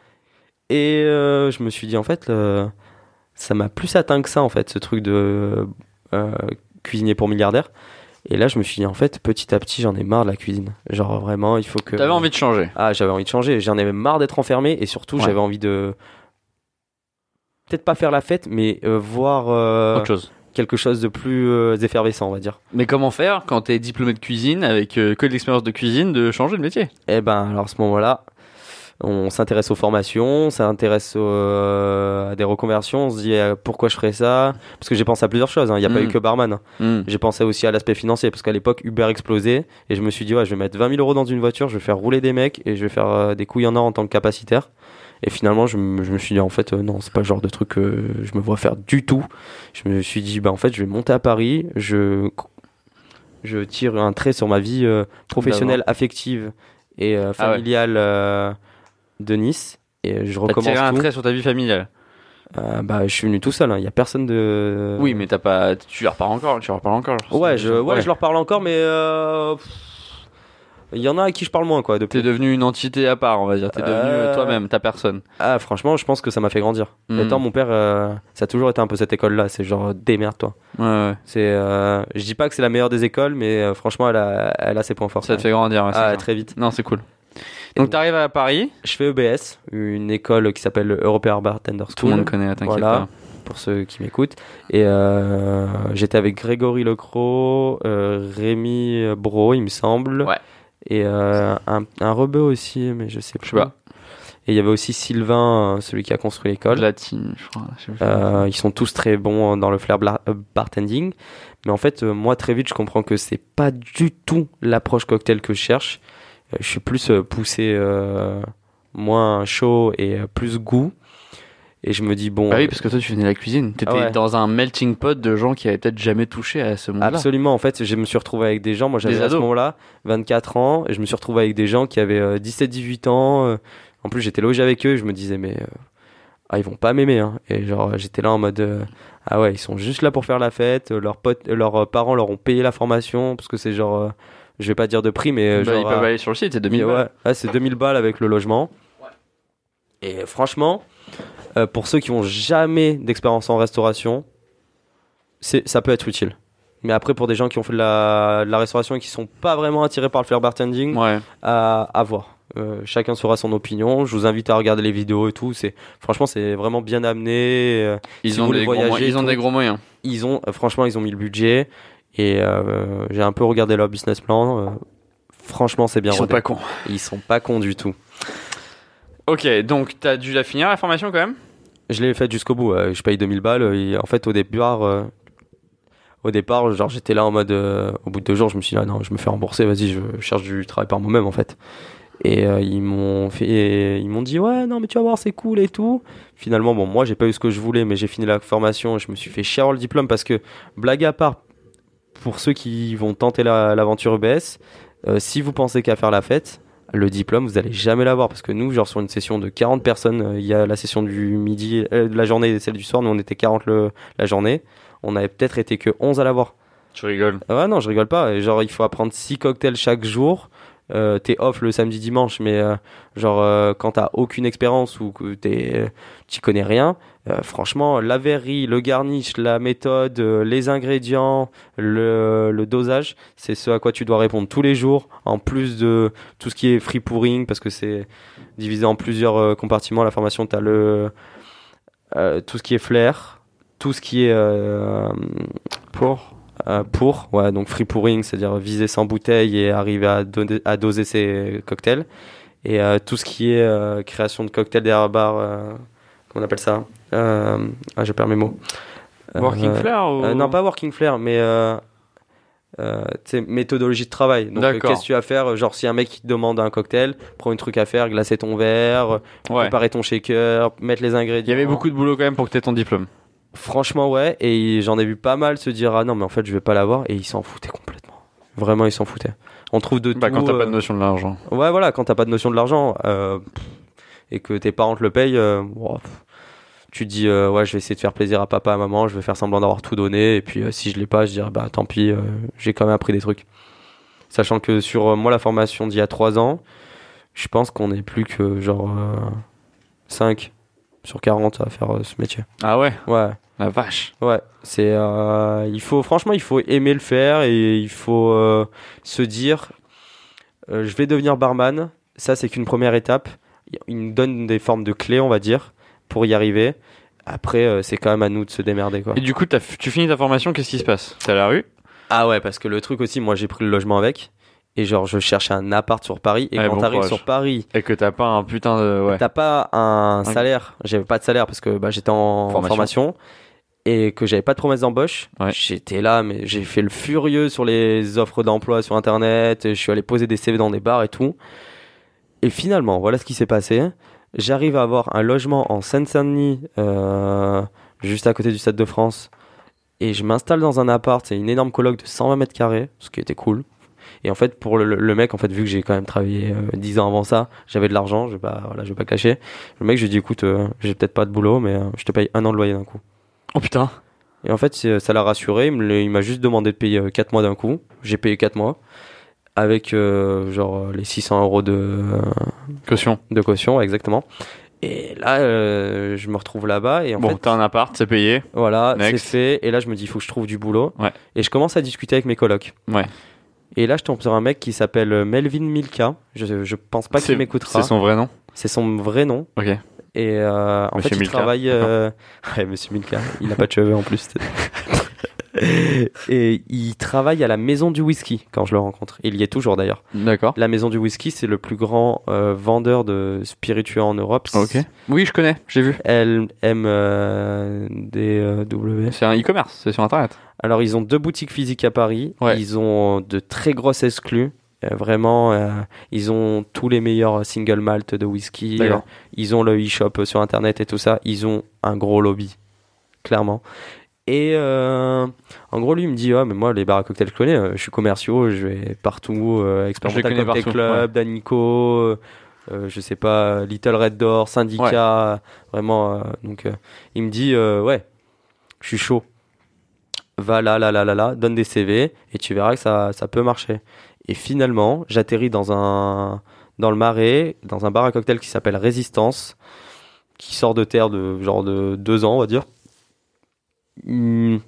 Et euh, je me suis dit, en fait, ça m'a plus atteint que ça, en fait, ce truc de euh, cuisinier pour milliardaire. Et là, je me suis dit, en fait, petit à petit, j'en ai marre de la cuisine. Genre, vraiment, il faut que. T'avais envie de changer. Ah, j'avais envie de changer. J'en avais marre d'être enfermé et surtout, Ouais. j'avais envie de. Peut-être pas faire la fête, mais euh, voir euh, Autre chose. quelque chose de plus euh, effervescent, on va dire. Mais comment faire quand t'es diplômé de cuisine avec euh, que de l'expérience de cuisine de changer de métier? Eh ben, alors à ce moment-là, on s'intéresse aux formations, on s'intéresse euh, à des reconversions, on se dit euh, pourquoi je ferais ça? Parce que j'ai pensé à plusieurs choses, hein. il n'y a pas Mm. eu que barman. Hmm. J'ai pensé aussi à l'aspect financier, parce qu'à l'époque, Uber explosait, et je me suis dit, ouais, je vais mettre 20 000 euros dans une voiture, je vais faire rouler des mecs, et je vais faire euh, des couilles en or en tant que capacitaire. Et finalement, je, me- je me suis dit, en fait, euh, non, c'est pas le genre de truc que je me vois faire du tout. Je me suis dit, bah, en fait, je vais monter à Paris, je, je tire un trait sur ma vie professionnelle, affective et Ah familiale de Nice. Et je T'as recommence tiré un tout. trait sur ta vie familiale. Euh, bah, je suis venu tout seul, hein. il y a personne de. Oui, mais t'as pas. Tu leur parles encore. Tu leur parles encore. Ouais, je, ouais, je leur parle encore, mais euh, il y en a à qui je parle moins, quoi. Depuis. T'es devenu une entité à part, on va dire. T'es devenu euh, Euh, toi-même, ta personne. Ah, franchement, je pense que ça m'a fait grandir. Hmm. Étant mon père, euh, ça a toujours été un peu cette école-là. C'est genre démerde-toi. Ouais, ouais. C'est, euh, je dis pas que c'est la meilleure des écoles, mais euh, franchement, elle a, elle a ses points forts. Ça te fait grandir. ouais, ah, très vite. Non, c'est cool. Donc t'arrives à Paris, Je fais EBS, une école qui s'appelle European Bartender tout le School. monde connaît, t'inquiète Voilà. pas. pour ceux qui m'écoutent. Et euh, j'étais avec Grégory Lecro, euh, Rémi Bro, il me semble. Ouais. Et euh, un, un rebeu aussi, mais je sais plus. sais pas. Et il y avait aussi Sylvain, euh, celui qui a construit l'école. Latine, je crois. je. Euh, ils sont tous très bons dans le flair euh, bartending. Mais en fait, euh, moi, très vite, je comprends que c'est pas du tout l'approche cocktail que je cherche. Euh, je suis plus euh, poussé euh, moins chaud et plus goût. Et je me dis, bon, Bah oui, parce que toi, tu venais de la cuisine. T'étais Ah ouais. dans un melting pot de gens qui avaient peut-être jamais touché à ce monde-là. Absolument, en fait, je me suis retrouvé avec des gens, moi j'avais à ce moment-là 24 ans, et je me suis retrouvé avec des gens qui avaient euh, 17-18 ans. en plus, j'étais logé avec eux, je me disais, mais euh, ah, ils vont pas m'aimer. Hein. Et genre, j'étais là en mode, euh, ah ouais, ils sont juste là pour faire la fête, leurs, potes, leurs parents leur ont payé la formation, parce que c'est genre, euh, je vais pas dire de prix, mais euh, Bah, genre. ils peuvent euh, aller sur le site, c'est 2000 ouais, balles. ouais, c'est 2000 balles avec le logement. Et franchement, euh, pour ceux qui ont jamais d'expérience en restauration, c'est, ça peut être utile. Mais après, pour des gens qui ont fait de la, de la restauration et qui sont pas vraiment attirés par le flair bartending, Ouais. à, à voir. Euh, chacun sera son opinion. Je vous invite à regarder les vidéos et tout. C'est franchement, c'est vraiment bien amené. Ils Si ont, des gros, ils ont des gros moyens. Ils ont, franchement, ils ont mis le budget et euh, j'ai un peu regardé leur business plan. Euh, franchement, c'est bien Ils sont rodé. pas cons. Ils sont pas cons du tout. Ok, donc t'as dû la finir la formation quand même? Je l'ai fait jusqu'au bout. euh, je paye 2000 balles. Et en fait, au départ, euh, au départ, genre j'étais là en mode, au bout de deux jours, je me suis dit ah non, je me fais rembourser. Vas-y, je cherche du travail par moi-même en fait. Et ils m'ont fait, ils m'ont dit ouais non mais tu vas voir c'est cool et tout. Finalement bon moi j'ai pas eu ce que je voulais mais j'ai fini la formation. et Je me suis fait chier le diplôme parce que blague à part pour ceux qui vont tenter la- l'aventure EBS, euh, si vous pensez qu'à faire la fête, le diplôme, vous allez jamais l'avoir parce que nous, genre sur une session de 40 personnes, euh, il y a la session du midi, euh, de la journée et celle du soir, nous on était 40 le, la journée, on avait peut-être été que 11 à l'avoir. Tu rigoles. Ah Ouais, non, je rigole pas. Genre, il faut apprendre 6 cocktails chaque jour. Euh, t'es off le samedi dimanche, mais euh, genre euh, quand t'as aucune expérience ou que t'y connais rien, franchement, la verrerie, le garnish, la méthode, les ingrédients, le, le dosage, c'est ce à quoi tu dois répondre tous les jours, en plus de tout ce qui est free pouring, parce que c'est divisé en plusieurs compartiments. La formation, t'as le tout ce qui est flair, tout ce qui est Pour euh, pour, ouais, donc free pouring, c'est-à-dire viser sans bouteille et arriver à, donner- à doser ses cocktails. Et euh, tout ce qui est euh, création de cocktails derrière bar, comment on appelle ça Ah, je perds mes mots. Working ou... euh, Non, pas working flair, mais tu méthodologie de travail. Donc, qu'est-ce que tu vas faire Genre, si un mec qui te demande un cocktail, prends un truc à faire, glacer ton verre, Ouais. préparer ton shaker, mettre les Il ingrédients. y avait beaucoup de boulot quand même pour que t'aies ton diplôme. Franchement, ouais. Et j'en ai vu pas mal se dire Ah non, mais en fait, je vais pas l'avoir. Et ils s'en foutaient complètement. Vraiment, ils s'en foutaient. On trouve de Bah tout. quand t'as pas euh, de notion de l'argent. Ouais, voilà, quand t'as pas de notion de l'argent euh, et que tes parents te le payent, euh, tu dis euh, ouais, je vais essayer de faire plaisir à papa, à maman, je vais faire semblant d'avoir tout donné. Et puis euh, si je l'ai pas, je dirais bah tant pis, euh, j'ai quand même appris des trucs. Sachant que sur euh, moi, la formation d'il y a 3 ans, je pense qu'on est plus que genre 5 sur 40 à faire euh, ce métier. Ah ouais? Ouais. La vache. Ouais, c'est euh, il faut franchement il faut aimer le faire et il faut euh, se dire euh, je vais devenir barman. Ça c'est qu'une première étape. Il nous donne des formes de clés on va dire pour y arriver. Après c'est quand même à nous de se démerder quoi. Et du coup, tu finis ta formation, qu'est-ce qui se passe? T'es à la rue? Ah ouais parce que le truc aussi moi j'ai pris le logement avec et genre je cherchais un appart sur Paris et Ouais, quand bon t'arrives sur Paris et que t'as pas un putain de... Ouais. T'as pas un salaire. J'avais pas de salaire parce que bah, j'étais en Formation. formation. et que j'avais pas de promesse d'embauche. Ouais. J'étais là, mais j'ai fait le furieux sur les offres d'emploi sur internet. et Je suis allé poser des CV dans des bars et tout. Et finalement, voilà ce qui s'est passé. J'arrive à avoir un logement en Seine-Saint-Denis, euh, juste à côté du Stade de France. Et je m'installe dans un appart, c'est une énorme coloc de 120 mètres carrés, ce qui était cool. Et en fait, pour le, le mec, en fait, vu que j'ai quand même travaillé euh, 10 ans avant ça, j'avais de l'argent, je vais pas, voilà, je vais pas cacher. Le mec, je lui dis, écoute, euh, j'ai peut-être pas de boulot, mais euh, je te paye un an de loyer d'un coup. Oh putain. Et en fait, ça l'a rassuré. Il m'a juste demandé de payer 4 mois d'un coup. J'ai payé 4 mois. Avec euh, genre euh, les 600 euros de, euh, Caution. de caution, exactement. Et là, euh, je me retrouve là-bas. Et en bon, fait, t'as un appart, c'est payé. voilà, c'est fait. Et là, je me dis, il faut que je trouve du boulot. Ouais. Et je commence à discuter avec mes colocs. Ouais. Et là, je tombe sur un mec qui s'appelle euh, Melvin Milka. Je, je pense pas qu'il m'écoutera. C'est son vrai nom? C'est son vrai nom. Ok. Et euh, en Monsieur fait, il Milka. travaille. euh, Ouais, Monsieur Milka. Il a pas de cheveux en plus. et il travaille à la maison du whisky quand je le rencontre. Il y est toujours d'ailleurs. D'accord. La maison du whisky, c'est le plus grand euh, vendeur de spiritueux en Europe. Ok. Oui, je connais, j'ai vu. LMDW. C'est un e-commerce, c'est sur internet. Alors, ils ont deux boutiques physiques à Paris. Ouais. Ils ont de très grosses exclus. Euh, vraiment, euh, ils ont tous les meilleurs single malt de whisky. Euh, ils ont le e-shop sur internet et tout ça. Ils ont un gros lobby, clairement. Et euh, en gros, lui il me dit Ah, mais moi, les bars à cocktails, je connais. euh, Je suis commerciaux, je vais partout. Euh, Experimental connais Cocktail partout, Club, Danico, euh, euh, je sais pas, Little Red Door, Syndicat. Vraiment. euh, donc, euh, il me dit euh, Ouais, je suis chaud. Va là, là, là, là, là, donne des CV et tu verras que ça, ça peut marcher. Et finalement, j'atterris dans un dans le marais, dans un bar à cocktail qui s'appelle Résistance, qui sort de terre de genre de deux ans, on va dire. Hmm,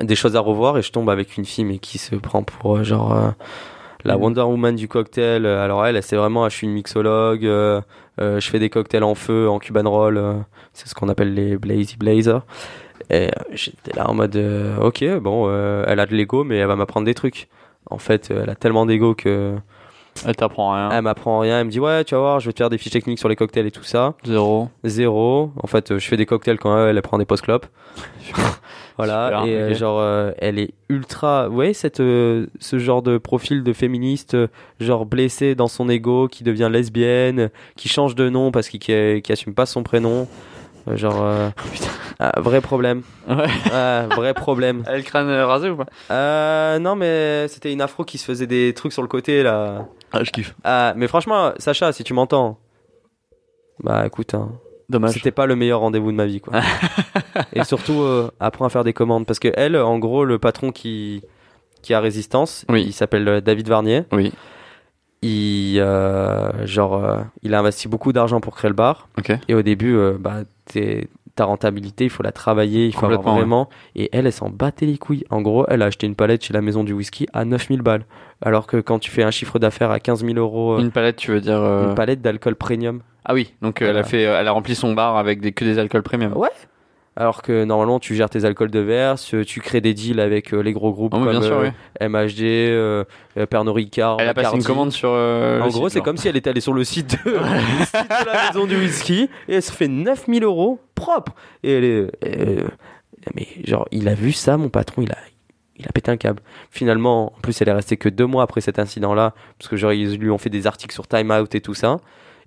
des choses à revoir et je tombe avec une fille mais qui se prend pour euh, genre euh, la Mhm. Wonder Woman du cocktail. Euh, Alors elle, c'est vraiment, je suis une mixologue, euh, euh, je fais des cocktails en feu, en cuban roll, c'est ce qu'on appelle les Blazy Blazers. Et euh, j'étais là en mode, euh, ok, bon, euh, elle a de l'ego, mais elle va m'apprendre des trucs. En fait, euh, elle a tellement d'ego que Elle t'apprend rien. elle m'apprend rien. Elle me dit, ouais, tu vas voir, je vais te faire des fiches techniques sur les cocktails et tout ça. Zéro. Zéro. En fait, je fais des cocktails quand elle, elle prend des post-clopes. voilà. Super, et genre, elle est ultra. Vous voyez, cette, ce genre de profil de féministe, genre blessé dans son ego, qui devient lesbienne, qui change de nom parce qu'il qui, qui assume pas son prénom. Euh, genre, euh, ah, vrai problème. Ouais. Ah, vrai problème. Elle le crâne euh, rasé ou pas Euh, non, mais c'était une afro qui se faisait des trucs sur le côté là. Ah, je kiffe. Ah, mais franchement, Sacha, si tu m'entends, bah écoute, hein, Dommage. c'était pas le meilleur rendez-vous de ma vie, quoi. et surtout, euh, apprends à faire des commandes, parce que elle, en gros, le patron qui qui a résistance, Oui. il s'appelle David Varnier. Oui. Il euh, genre, euh, il a investi beaucoup d'argent pour créer le bar. Et au début, euh, bah, t'es- ta rentabilité, il faut la travailler, il faut avoir Complètement, vraiment. Et elle, elle s'en battait les couilles. En gros, elle a acheté une palette chez la maison du whisky à 9000 balles. Alors que quand tu fais un chiffre d'affaires à 15 000 euros, Une palette, tu veux dire. euh, une palette d'alcool premium. Ah oui, donc euh, elle a Voilà. fait, euh, elle a rempli son bar avec des, que des alcools premium. Ouais. Alors que normalement, tu gères tes alcools de verre, tu tu crées des deals avec euh, les gros groupes Ah oui, comme sûr, euh, oui. MHD, euh, euh, Pernod Ricard. Elle a passé une Bacardi. commande sur. euh, En le gros, c'est comme si elle était allée sur le site de, le site de la maison du whisky et elle se fait 9000 euros propre. Et elle est. euh, mais genre, il a vu ça, mon patron, il a. Il a pété un câble. Finalement, en plus, elle est restée que deux mois après cet incident-là, parce que genre, ils lui ont fait des articles sur Time Out et tout ça.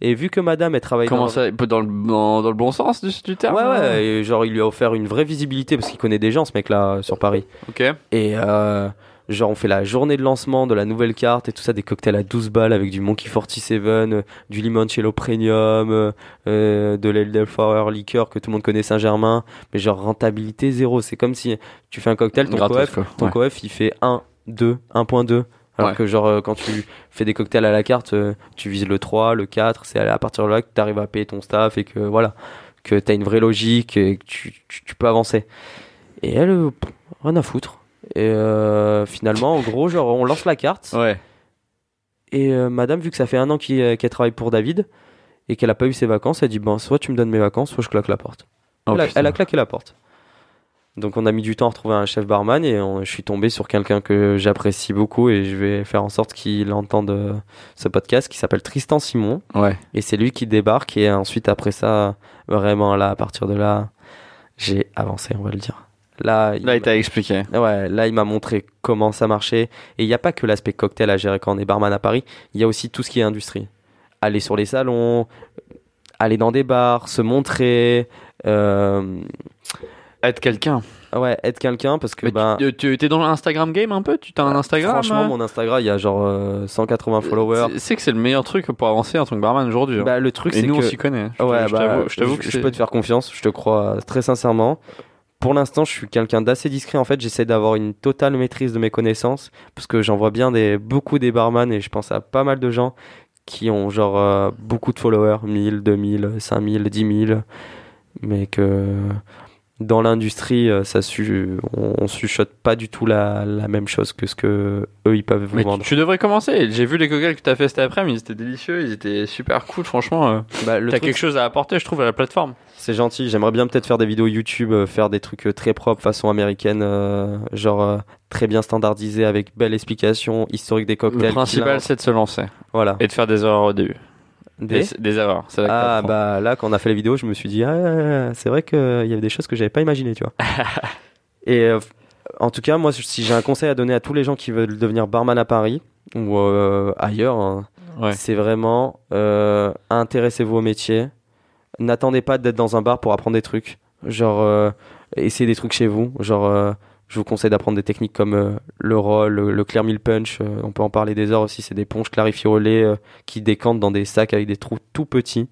Et vu que madame, elle travaille Comment dans... ça Dans le, dans, dans le bon sens du, du terme Ouais, hein ouais, et genre, il lui a offert une vraie visibilité, parce qu'il connaît des gens, ce mec-là, sur Paris. Ok. Et euh, genre, on fait la journée de lancement de la nouvelle carte et tout ça, des cocktails à 12 balles avec du Monkey 47, euh, du limoncello premium, euh, euh, de l'Elderflower liqueur que tout le monde connaît Saint-Germain, mais genre rentabilité zéro. C'est comme si tu fais un cocktail, ton Gratos, coef, ton Ouais. coef, il fait 1, 2, 1.2. Alors Ouais. que genre euh, quand tu fais des cocktails à la carte, euh, tu vises le 3, le 4, c'est à partir de là que tu arrives à payer ton staff et que voilà, que tu as une vraie logique et que tu, tu, tu peux avancer. Et elle, euh, pff, rien à foutre. Et euh, finalement, en gros, genre, on lance la carte. Ouais. Et euh, madame, vu que ça fait un an qu'elle travaille pour David et qu'elle a pas eu ses vacances, elle dit Bon, soit tu me donnes mes vacances, soit je claque la porte. Oh, elle, a, putain. elle a claqué la porte. Donc on a mis du temps à retrouver un chef barman et on- je suis tombé sur quelqu'un que j'apprécie beaucoup et je vais faire en sorte qu'il entende euh, ce podcast qui s'appelle Tristan Simon. Ouais. Et c'est lui qui débarque et ensuite après ça, vraiment là, à partir de là, j'ai avancé, on va le dire. Là, il Là, il m'a- t'a expliqué. Ouais, là, il m'a montré comment ça marchait. Et il n'y a pas que l'aspect cocktail à gérer quand on est barman à Paris. Il y a aussi tout ce qui est industrie. Aller sur les salons, aller dans des bars, se montrer, euh, Être quelqu'un. ouais, être quelqu'un parce que, ben, tu tu- t'es dans l'Instagram game un peu? Tu as un Instagram franchement, euh mon Instagram, il y a genre euh, 180 followers. C'est- que c'est le meilleur truc pour avancer en tant que barman aujourd'hui. hein. Bah, le truc, Et c'est nous, on que. s'y connaît. Je Ouais, je bah, je t'avoue je, que je peux te faire confiance, je te crois très sincèrement. Pour l'instant, je suis quelqu'un d'assez discret. En fait, j'essaie d'avoir une totale maîtrise de mes connaissances parce que j'en vois bien des, beaucoup des barman et je pense à pas mal de gens qui ont genre euh, beaucoup de followers, 1000, 2000, 5000, 10 000, mais que dans l'industrie, euh, ça su, on, on chuchote pas du tout la, la même chose que ce que eux ils peuvent vous Mais tu, vendre. tu devrais commencer. J'ai vu les cocktails que tu as fait cet après-midi, ils étaient délicieux, ils étaient super cool, franchement. euh, Bah, T'as truc, quelque chose à apporter, je trouve, à la plateforme. c'est gentil. J'aimerais bien peut-être faire des vidéos YouTube, euh, faire des trucs très propres façon américaine, euh, genre euh, très bien standardisé avec belle explication historique des cocktails. Le principal, c'est de se lancer voilà. et de faire des erreurs au début. Des- erreurs, c'est Ah bah là quand on a fait les vidéos je me suis dit ah c'est vrai qu'il y avait des choses que j'avais pas imaginées tu vois. Et euh, en tout cas moi si j'ai un conseil à donner à tous les gens qui veulent devenir barman à Paris ou euh, ailleurs hein, Ouais. c'est vraiment euh, intéressez-vous au métier. N'attendez pas d'être dans un bar pour apprendre des trucs. Genre euh, essayez des trucs chez vous. Genre je vous conseille d'apprendre des techniques comme euh, le roll, le, le clear mill punch. euh, on peut en parler des heures aussi. C'est des ponches clarifiées au lait euh, qui décantent dans des sacs avec des trous tout petits.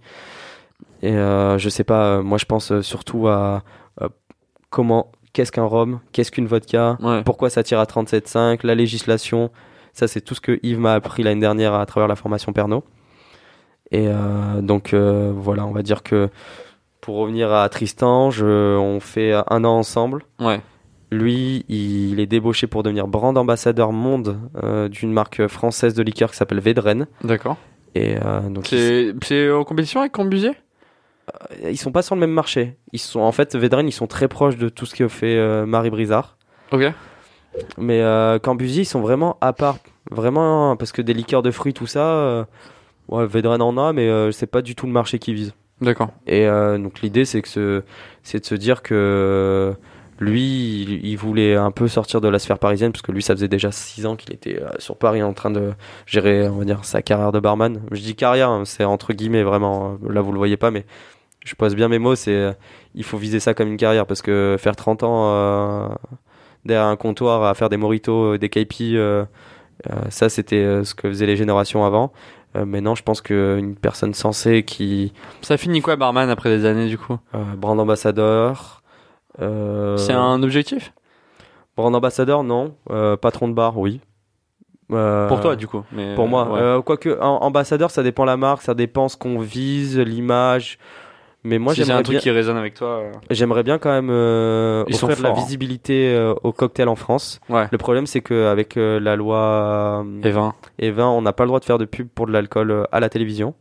Et je sais pas, moi je pense surtout à comment, qu'est-ce qu'un rhum, qu'est-ce qu'une vodka, Ouais. pourquoi ça tire à 37,5, la législation. Ça, c'est tout ce que Yves m'a appris l'année dernière à travers la formation Pernod. Et euh, donc euh, voilà, on va dire que pour revenir à Tristan, je, on fait un an ensemble. Ouais. Lui, il est débauché pour devenir brand ambassadeur monde euh, d'une marque française de liqueur qui s'appelle Vedren. D'accord. Et euh, donc C'est en compétition avec Combusier ils sont pas sur le même marché. Ils sont en fait Vedren, ils sont très proches de tout ce que fait euh, Marie Brizard. Ok. Mais euh, Cambusier, ils sont vraiment à part. Vraiment, parce que des liqueurs de fruits, tout ça, euh, ouais, Vedren en a, mais euh, c'est pas du tout le marché qu'ils visent. D'accord. Et euh, donc l'idée, c'est que ce- c'est de se dire que lui, il, il voulait un peu sortir de la sphère parisienne, parce que lui, ça faisait déjà 6 ans qu'il était euh, sur Paris en train de gérer, on va dire, sa carrière de barman. Je dis carrière, hein, c'est entre guillemets vraiment. Là, vous le voyez pas, mais je pose bien mes mots. C'est euh, il faut viser ça comme une carrière, parce que faire 30 ans euh, derrière un comptoir à faire des moritos, des kaipi, euh, euh, ça, c'était euh, ce que faisaient les générations avant. Euh, maintenant, je pense qu'une personne sensée qui Ça finit quoi, barman, après des années, du coup? Euh, brand ambassadeur. Euh, C'est un objectif? Brand ambassadeur, non. Euh, patron de bar, oui. Euh, Pour toi, du coup. Mais, Pour moi, ouais. Euh, quoique ambassadeur, ça dépend la marque, ça dépend ce qu'on vise, l'image. Mais moi, si c'est j'aimerais un truc bien, qui résonne avec toi. euh, j'aimerais bien quand même Ils offrir de la hein. visibilité au cocktail en France. Ouais. Le problème, c'est qu'avec la loi Et 20. E20, on n'a pas le droit de faire de pub pour de l'alcool à la télévision.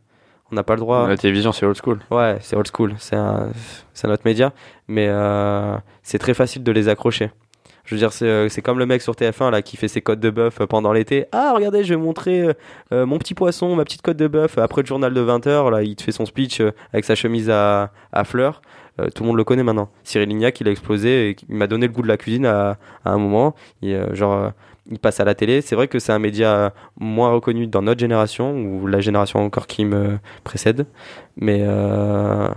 On n'a pas le droit. La télévision, c'est old school. Ouais, c'est old school, c'est un, c'est un autre média, mais euh, c'est très facile de les accrocher. Je veux dire, c'est, euh, c'est comme le mec sur TF1 là qui fait ses côtes de bœuf euh, pendant l'été. Ah, regardez, je vais montrer euh, mon petit poisson, ma petite côte de bœuf. Après le journal de 20h, là, il te fait son speech avec sa chemise à, à fleurs. Euh, tout le monde le connaît maintenant. Cyril Lignac, il a explosé et il m'a donné le goût de la cuisine à, à un moment. Et, euh, genre, il passe à la télé. C'est vrai que c'est un média moins reconnu dans notre génération ou la génération encore qui me précède, mais euh,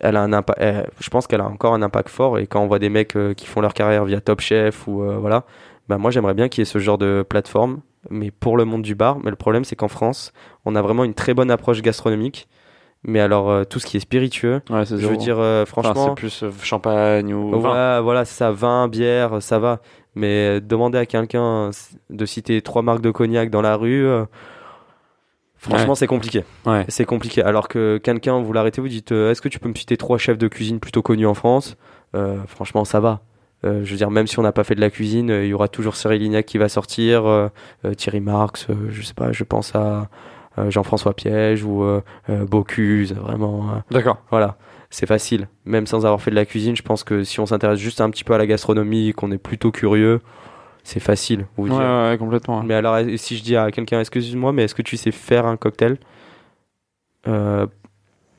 elle a un impact. elle- je pense qu'elle a encore un impact fort. Et quand on voit des mecs euh, qui font leur carrière via Top Chef ou euh, voilà, bah moi j'aimerais bien qu'il y ait ce genre de plateforme, mais pour le monde du bar. Mais le problème c'est qu'en France, on a vraiment une très bonne approche gastronomique. Mais alors euh, tout ce qui est spiritueux, Ouais, je veux dire euh, Enfin, franchement, c'est plus euh, champagne ou vin. Ouais, voilà, c'est ça, vin, bière, ça va. Mais demander à quelqu'un de citer trois marques de cognac dans la rue, euh, franchement, Ouais. c'est compliqué. Ouais. C'est compliqué. Alors que quelqu'un, vous l'arrêtez, vous dites, euh, est-ce que tu peux me citer trois chefs de cuisine plutôt connus en France? Euh, Franchement, ça va. Je veux dire, même si on n'a pas fait de la cuisine, il y aura toujours Cyril Lignac qui va sortir, Thierry Marx, je sais pas, je pense à Jean-François Piège ou Bocuse, vraiment. D'accord. voilà, c'est facile. Même sans avoir fait de la cuisine, je pense que si on s'intéresse juste un petit peu à la gastronomie, qu'on est plutôt curieux, c'est facile. Vous Ouais, dire. ouais, ouais, complètement. Mais alors, si je dis à quelqu'un, excuse-moi, mais est-ce que tu sais faire un cocktail? Euh,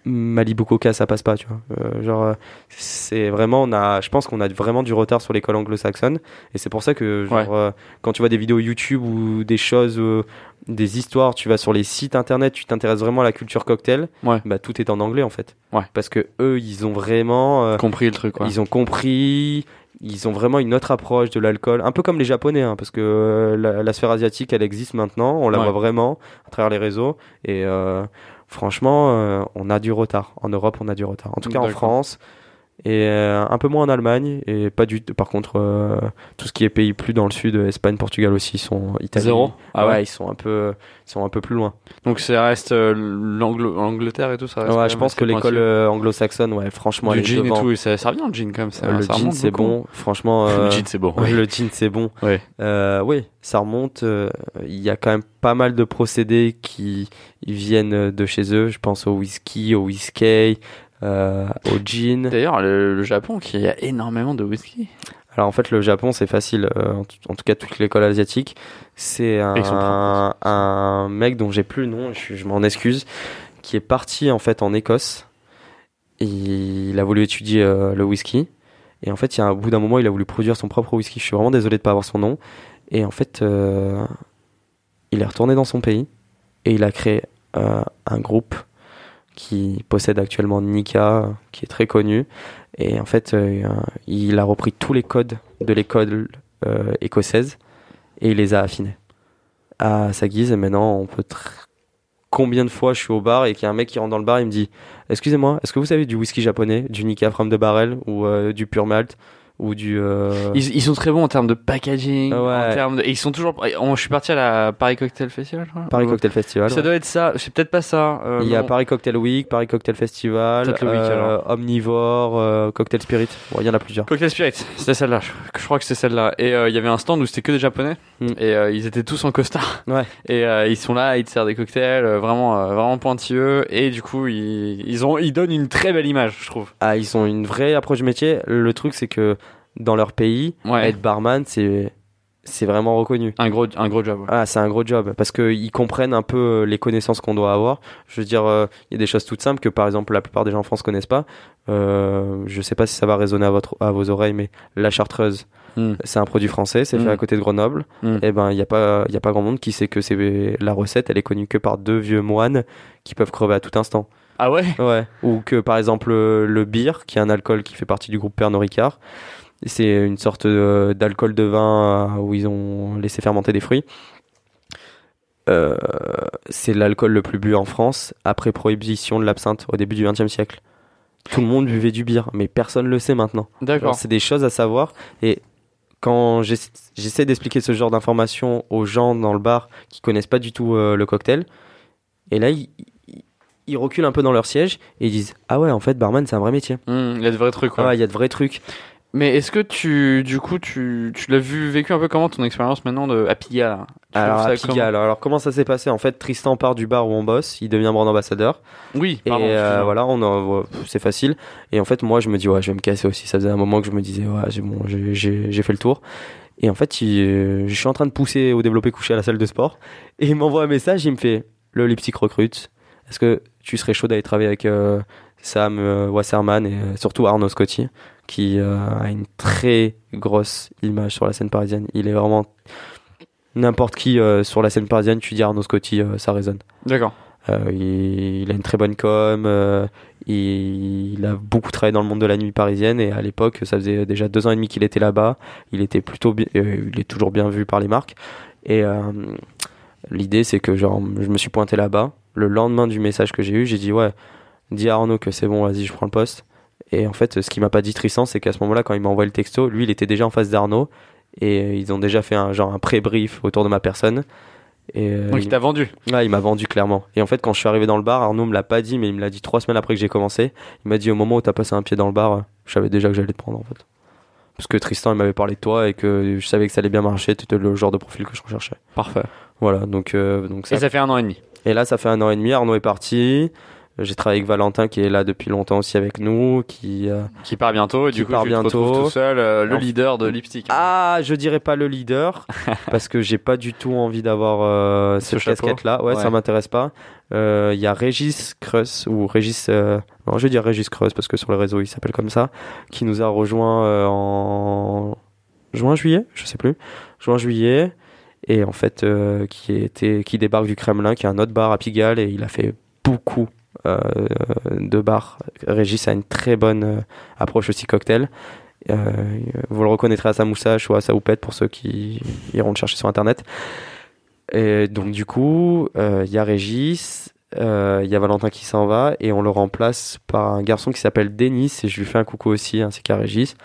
Malibu Coca, ça passe pas, tu vois. Euh, genre, c'est vraiment, on a, je pense qu'on a vraiment du retard sur l'école anglo-saxonne, et c'est pour ça que, genre, Ouais. euh, quand tu vois des vidéos YouTube ou des choses, euh, des histoires, tu vas sur les sites internet, tu t'intéresses vraiment à la culture cocktail, Ouais. bah tout est en anglais en fait. Ouais. Parce que eux, ils ont vraiment, euh, compris le truc, quoi. ils ont compris, ils ont vraiment une autre approche de l'alcool, un peu comme les Japonais, hein, parce que euh, la, la sphère asiatique, elle existe maintenant, on la Ouais. voit vraiment à travers les réseaux, et euh, franchement, euh, on a du retard. En Europe, on a du retard. En tout cas, en. France. Et euh, un peu moins en Allemagne et pas du par contre euh, tout ce qui est pays plus dans le sud Espagne Portugal aussi ils sont Italie Zéro Ah ouais. ils sont un peu ils sont un peu plus loin Donc ça reste euh, l'Angleterre et tout ça. reste ouais je pense que l'école euh, anglo-saxonne ouais franchement est jean et tout, ça, ça revient le jean quand même. Ça, Euh, le jean c'est bon franchement euh, Le jean c'est bon. ouais, le jean c'est bon Ouais. Euh, oui, ça remonte. euh, Il y a quand même pas mal de procédés qui viennent de chez eux. Je pense au whisky, au whisky, euh, au gin. D'ailleurs, le, le Japon qui a énormément de whisky. Alors en fait, le Japon, c'est facile. euh, en, tout- en tout cas, toute l'école asiatique, c'est un, un mec dont j'ai plus le nom. Je, je m'en excuse, qui est parti en fait en Écosse. Il a voulu étudier euh, le whisky. Et en fait, il y a un bout d'un moment, il a voulu produire son propre whisky. Je suis vraiment désolé de pas avoir son nom. Et en fait, il est retourné dans son pays et il a créé un groupe qui possède actuellement Nika, qui est très connu. Et en fait, euh, il a repris tous les codes de l'école euh, écossaise et il les a affinés à sa guise. Et maintenant, on peut. Combien de fois je suis au bar et qu'il y a un mec qui rentre dans le bar et me dit Excusez-moi, est-ce que vous savez du whisky japonais, du Nika from de barrel ou euh, du pure malt? Ou du. euh, Ils, ils sont très bons en termes de packaging, Ouais. en termes de- et ils sont toujours. on- je suis parti à la Paris Cocktail Festival. je crois. Paris Cocktail Festival. Ça ouais. doit être ça. C'est peut-être pas ça. euh, Il y a. Paris Cocktail Week, Paris Cocktail Festival, Week, euh. Omnivore, Cocktail Spirit. Bon, il y en a plusieurs. Cocktail Spirit, c'était celle-là. Je, je crois que c'est celle-là. Et il y avait un stand où c'était que des japonais. Mm. Et ils étaient tous en costard. Ouais. Et ils sont là, ils te servent des cocktails, vraiment, vraiment pointilleux. Et du coup, ils, ils ont, ils donnent une très belle image, je trouve. Ah, ils ont une vraie approche métier. Le truc, c'est que dans leur pays, Ouais. être barman, c'est c'est vraiment reconnu. Un gros, un gros job. ouais. Ah, c'est un gros job parce qu'ils comprennent un peu euh, les connaissances qu'on doit avoir. Je veux dire, euh, il y a des choses toutes simples que par exemple la plupart des gens en France connaissent pas. Euh, je sais pas si ça va résonner à, votre, à vos oreilles, mais la chartreuse, Mm. c'est un produit français, c'est Mm. fait à côté de Grenoble. Mm. Et ben, il y a pas, il y a pas grand monde qui sait que c'est la recette, elle est connue que par deux vieux moines qui peuvent crever à tout instant. Ah ouais? Ouais. Ou que par exemple le, le beer, qui est un alcool qui fait partie du groupe Pernod Ricard, c'est une sorte d'alcool de vin euh, où ils ont laissé fermenter des fruits. Euh, c'est l'alcool le plus bu en France après prohibition de l'absinthe au début du XXe siècle. Tout le monde buvait du beer, mais personne le sait maintenant. D'accord. C'est des choses à savoir. Et quand j'essa- j'essaie d'expliquer ce genre d'informations aux gens dans le bar qui connaissent pas du tout euh, le cocktail, et là, ils, reculent un peu dans leur siège et ils disent Ah ouais, en fait, barman, c'est un vrai métier. Mm, Il y a de vrais trucs. Ah ouais. ouais, il y a de vrais trucs. Mais est-ce que tu, du coup, tu, tu l'as vu, vécu un peu comment ton expérience maintenant de à Pigalle Alors, à Pigalle, alors, comment ça s'est passé? En fait, Tristan part du bar où on bosse, il devient brand ambassadeur. Oui, Et pardon. euh, voilà, on en- c'est facile. Et en fait, moi, je me dis, ouais, je vais me casser aussi. Ça faisait un moment que je me disais, ouais, j'ai bon, j'ai- j'ai j'ai fait le tour. Et en fait, il- euh, je suis en train de pousser au développé couché à la salle de sport. Et il m'envoie un message, il me fait, le Lipstick recrute. Est-ce que tu serais chaud d'aller travailler avec euh, Sam euh, Wasserman et euh, surtout Arnaud Scotti, qui euh, a une très grosse image sur la scène parisienne. Il est vraiment n'importe qui sur la scène parisienne. Tu dis Arnaud Scotti, ça résonne. D'accord. Euh, il, il a une très bonne com. euh, il, il a beaucoup travaillé dans le monde de la nuit parisienne et à l'époque, ça faisait déjà deux ans et demi qu'il était là-bas. Il était plutôt, bi- euh, il est toujours bien vu par les marques. Et l'idée, c'est que genre, je me suis pointé là-bas. Le lendemain du message que j'ai eu, j'ai dit ouais, dis à Arnaud que c'est bon, vas-y, je prends le poste. Et en fait, ce qui m'a pas dit Tristan, c'est qu'à ce moment-là, quand il m'a envoyé le texto, lui, il était déjà en face d'Arnaud et euh, ils ont déjà fait un genre un pré-brief autour de ma personne. Et euh, Donc il- t'a vendu. Ouais, il m'a vendu clairement. Et en fait, quand je suis arrivé dans le bar, Arnaud me l'a pas dit, mais il me l'a dit trois semaines après que j'ai commencé. Il m'a dit au moment où t'as passé un pied dans le bar, je savais déjà que j'allais te prendre en fait. Parce que Tristan, il m'avait parlé de toi et que je savais que ça allait bien marcher. T'étais le genre de profil que je recherchais. Parfait. Voilà, donc, euh, donc ça. Et ça fait un an et demi. Et là, ça fait un an et demi. Arnaud est parti. J'ai travaillé avec Valentin qui est là depuis longtemps aussi avec nous. Qui, euh, Qui part bientôt. Et du coup, part tu te retrouves bientôt. tout seul, euh, le leader de Lipstick. Ah, je dirais pas le leader parce que j'ai pas du tout envie d'avoir euh, Ce cette casquette-là. Ouais, Ouais. ça m'intéresse pas. Il y a Régis Creus ou Régis, non, je vais dire Régis Creus parce que sur le réseau il s'appelle comme ça, qui nous a rejoint en juin juillet, je sais plus, juin juillet, et en fait qui était qui débarque du Kremlin, qui a un autre bar à Pigalle et il a fait beaucoup de bars. Régis a une très bonne euh, approche aussi cocktail. Euh, vous le reconnaîtrez à sa moustache ou à sa houppette pour ceux qui iront le chercher sur internet. Et donc du coup, euh, il y a Régis, euh, il y a Valentin qui s'en va et on le remplace par un garçon qui s'appelle Denis et je lui fais un coucou aussi ainsi qu'à Régis.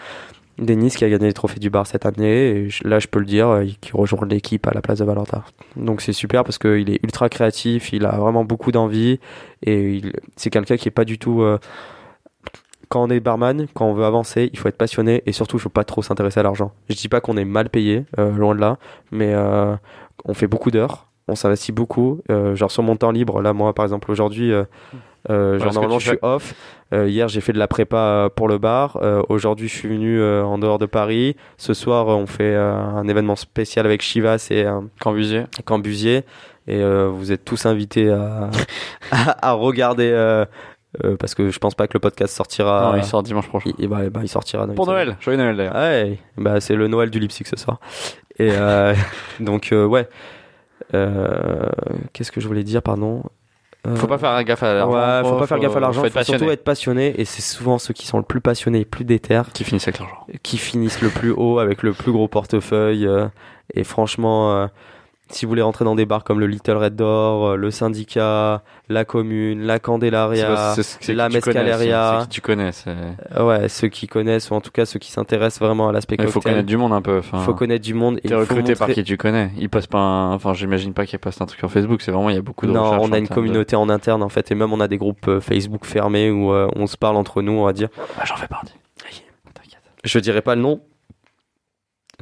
Denis qui a gagné les trophées du bar cette année et là je peux le dire euh, qui rejoint l'équipe à la place de Valentin. Donc c'est super parce qu'il est ultra créatif, il a vraiment beaucoup d'envie et c'est quelqu'un qui est pas du tout euh, quand on est barman, quand on veut avancer, il faut être passionné et surtout il faut pas trop s'intéresser à l'argent. Je dis pas qu'on est mal payé, euh, loin de là, mais on fait beaucoup d'heures, on s'investit beaucoup. genre sur mon temps libre, là moi par exemple aujourd'hui, euh, genre normalement je suis off. Euh, hier j'ai fait de la prépa euh, pour le bar. Euh, aujourd'hui je suis venu en dehors de Paris. Ce soir on fait un événement spécial avec Chivas et Cambusier. Cambusier et vous êtes tous invités à, à, à regarder parce que je pense pas que le podcast sortira. non, il sort dimanche prochain. Il, bah, bah, il sortira dans une Pour. Noël. Joyeux Noël d'ailleurs. Ouais, bah c'est le Noël du Lipsic ce soir. Et donc ouais. Euh, Qu'est-ce que je voulais dire, pardon? Faut pas faire gaffe à l'argent. Ouais, faut pas faire gaffe à l'argent. Faut Faut, être surtout passionné. être passionné. Et c'est souvent ceux qui sont le plus passionnés, et plus déter, Qui finissent avec l'argent. qui finissent le plus haut avec le plus gros portefeuille. euh, et franchement, euh, si vous voulez rentrer dans des bars comme le Little Red Door, euh, le syndicat, la commune, la Candelaria, la Mescaleria. c'est qui tu connais. ouais, ceux qui connaissent ou en tout cas ceux qui s'intéressent vraiment à l'aspect Il faut cocktail. connaître du monde un peu. Enfin, faut connaître du monde. T'es il faut recruté par montrer- qui tu connais. Il passe pas un... Enfin, j'imagine pas qu'il passe un truc sur Facebook. C'est vraiment, il y a beaucoup de Non, on a une de- communauté en interne en fait, et même on a des groupes euh, Facebook fermés où euh, on se parle entre nous, on va dire. Ah, J'en fais partie. Je dirais pas le nom,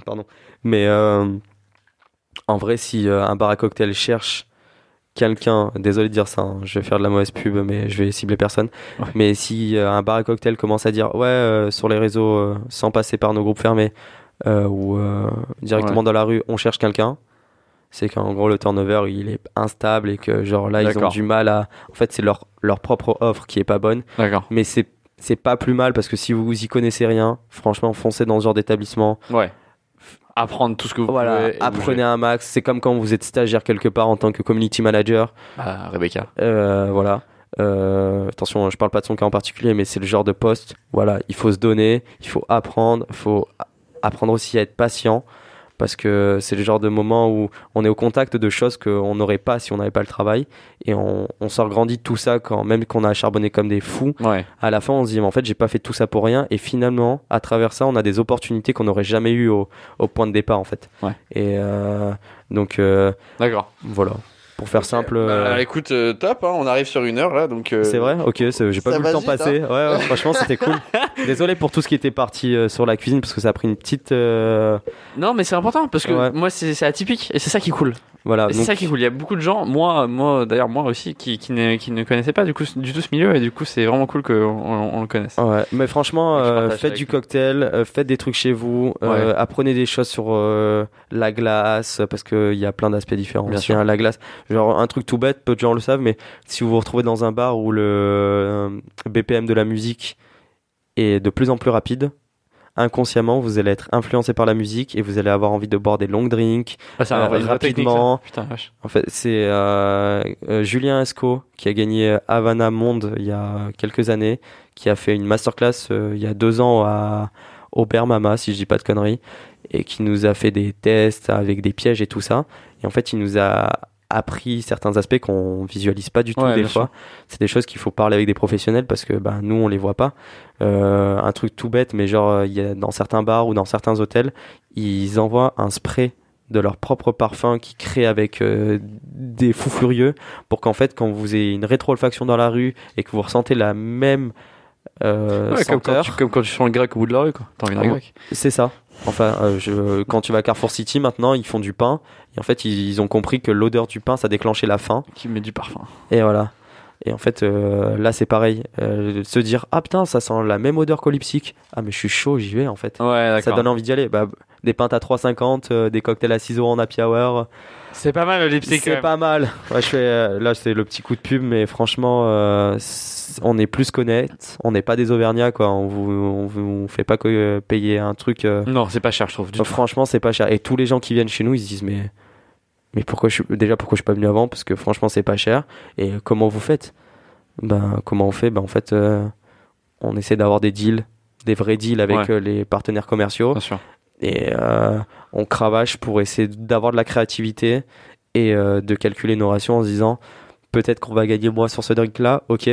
pardon, mais euh, en vrai, si euh, un bar à cocktail cherche quelqu'un, désolé de dire ça, hein, je vais faire de la mauvaise pub, mais je vais cibler personne. Ouais. Mais si euh, un bar à cocktail commence à dire ouais euh, sur les réseaux, sans passer par nos groupes fermés ou directement Ouais. dans la rue, on cherche quelqu'un. C'est qu'en gros le turnover il est instable et que genre là ils ont du mal à. En fait c'est leur leur propre offre qui est pas bonne D'accord. mais c'est c'est pas plus mal parce que si vous y connaissez rien, franchement, foncez dans ce genre d'établissement. Ouais. Apprendre tout ce que vous Voilà, pouvez. apprenez un max. C'est comme quand vous êtes stagiaire quelque part en tant que community manager. Ah, Rebecca. Euh, voilà. Euh, attention, je parle pas de son cas en particulier, mais c'est le genre de poste. Voilà, il faut se donner, il faut apprendre, il faut apprendre aussi à être patient parce que c'est le genre de moment où on est au contact de choses qu'on n'aurait pas si on n'avait pas le travail et on, on sort grandi de tout ça quand même qu'on a charbonné comme des fous Ouais. à la fin, on se dit, mais en fait, j'ai pas fait tout ça pour rien. Et finalement, à travers ça, on a des opportunités qu'on n'aurait jamais eues au, au point de départ, en fait. Ouais. Et euh, donc, euh, D'accord. voilà. Pour faire simple. euh, Bah, écoute, euh, top. hein, on arrive sur une heure là, donc. euh, c'est vrai Ok, c'est- j'ai pas ça vu le temps vite, passer. Ouais, ouais, franchement, c'était cool. Désolé pour tout ce qui était parti euh, sur la cuisine, parce que ça a pris une petite. euh, Non, mais c'est important parce que Ouais. moi, c'est c'est atypique et c'est ça qui est cool. Voilà. C'est donc- ça qui est cool. Il y a beaucoup de gens, moi, moi d'ailleurs, moi aussi, qui, qui, ne, qui ne connaissaient pas du, coup, du tout ce milieu et du coup, c'est vraiment cool qu'on on, on le connaisse. Ouais, mais franchement, euh, faites du cocktail, euh, faites des trucs chez vous, euh, apprenez des choses sur euh, la glace, parce qu'il y a plein d'aspects différents. Bien aussi, sûr. hein, la glace, genre un truc tout bête, peu de gens le savent, mais si vous vous retrouvez dans un bar où le euh, BPM de la musique est de plus en plus rapide, inconsciemment, vous allez être influencé par la musique et vous allez avoir envie de boire des long drinks. Ah, Euh, rapidement. ça. Putain. En fait, c'est euh, euh, Julien Esco qui a gagné Havana Monde il y a quelques années, qui a fait une masterclass euh, il y a deux ans à Mama, si je dis pas de conneries, et qui nous a fait des tests avec des pièges et tout ça. Et en fait, il nous a appris certains aspects qu'on visualise pas du tout Ouais, des fois. C'est des choses qu'il faut parler avec des professionnels parce que ben, nous, on les voit pas. Euh, un truc tout bête, mais genre, il y a, dans certains bars ou dans certains hôtels, ils envoient un spray de leur propre parfum qui crée avec euh, des fous furieux pour qu'en fait quand vous ayez une rétro-olfaction dans la rue et que vous ressentez la même euh, Ouais, comme, quand tu, comme quand tu sens le grec au bout de la rue, quoi. T'as envie d'un grec. c'est ça. Enfin, euh, je, quand tu vas à Carrefour City maintenant, ils font du pain et en fait ils, ils ont compris que l'odeur du pain ça déclenchait la faim Qui met du parfum. et voilà. Et en fait euh, là c'est pareil, Euh, se dire ah putain ça sent la même odeur qu'au Lipsic. Ah mais je suis chaud j'y vais en fait. Ouais, Ça donne envie d'y aller. Bah, des pintes à 3,50, euh, des cocktails à 6 euros en happy hour. C'est pas mal le lipstick. quand C'est pas mal. Ouais, je fais, là, c'est le petit coup de pub, mais franchement, on est plus qu'honnête. On n'est pas des Auvergnats, quoi. On vous, on vous fait pas que payer un truc. Non, c'est pas cher, je trouve. Du franchement, c'est pas cher. Et tous les gens qui viennent chez nous, ils se disent, mais, mais pourquoi je suis, déjà, pourquoi je suis pas venu avant? Parce que franchement, c'est pas cher. Et comment vous faites? Ben, comment on fait? Ben, en fait, euh, on essaie d'avoir des deals, des vrais deals avec Ouais. euh, les partenaires commerciaux Bien sûr. et euh, on cravache pour essayer d'avoir de la créativité et euh, de calculer nos rations en se disant peut-être qu'on va gagner moins sur ce drink là, ok.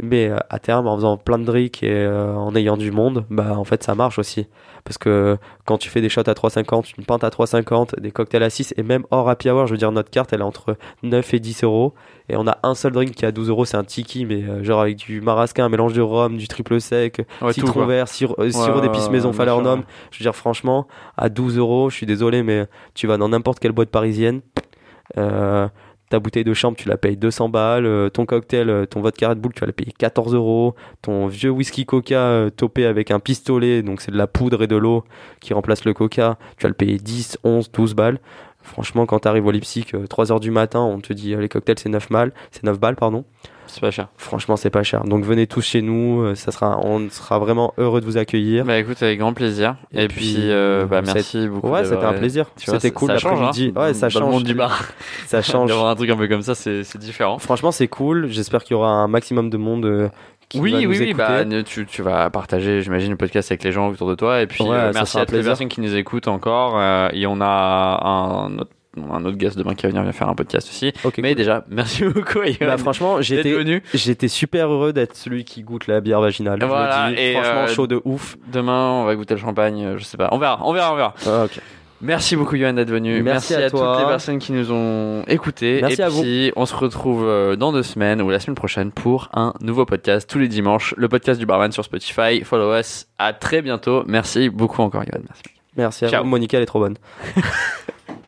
Mais euh, à terme, en faisant plein de drinks et euh, en ayant du monde, bah en fait ça marche aussi. Parce que quand tu fais des shots à 3,50, une pinte à 3,50, des cocktails à 6 et même hors happy hour, je veux dire notre carte elle est entre 9 et 10 euros. Et on a un seul drink qui est à 12 euros, c'est un tiki, mais euh, genre avec du marasquin, un mélange de rhum, du triple sec, Ouais, citron vert, sirop, Ouais, sirop d'épices maison Falernum. Je veux dire franchement, à 12 euros, je suis désolé, mais tu vas dans n'importe quelle boîte parisienne. Euh, ta bouteille de chambre, tu la payes 200 balles. euh, ton cocktail, euh, ton vodka Red Bull, tu vas la payer 14 euros. Ton vieux whisky Coca euh, topé avec un pistolet, donc c'est de la poudre et de l'eau qui remplace le Coca, tu vas le payer 10, 11, 12 balles. Franchement, quand t'arrives au Leipzig, 3 heures du matin, on te dit les cocktails c'est 9 balles, c'est 9 balles, pardon. C'est pas cher. Franchement, c'est pas cher. Donc venez tous chez nous, euh, ça sera, on sera vraiment heureux de vous accueillir. Bah écoute, avec grand plaisir. Et, Et puis, euh, bah merci beaucoup. Ouais, c'était un plaisir. C'était cool ça change, l'après-midi. hein. Ouais, ça Dans le change. monde du bar. Ça change. D'avoir un truc un peu comme ça, c'est différent. Franchement, c'est cool. J'espère qu'il y aura un maximum de monde euh, Oui, oui, oui, bah, tu, tu vas partager, j'imagine, le podcast avec les gens autour de toi. Et puis, Ouais, euh, merci à toutes les personnes qui nous écoutent encore. euh, et on a un autre, un autre guest demain qui va venir faire un podcast aussi. Mais cool. déjà, merci beaucoup, Yoann, Bah, franchement, j'étais venu. j'étais super heureux d'être celui qui goûte la bière vaginale. Je dis. et, franchement, euh, chaud de ouf. Demain, on va goûter le champagne. euh, Je sais pas. On verra, on verra, on verra. Ah. Merci beaucoup, Yoann, d'être venu. Merci à toutes les personnes qui nous ont écoutés. Merci et à vous. on se retrouve euh, dans deux semaines ou la semaine prochaine pour un nouveau podcast tous les dimanches. Le podcast du Barman sur Spotify. Follow us. À très bientôt. Merci beaucoup encore, Yoann. Merci. Merci à Ciao. vous. Monica, elle est trop bonne.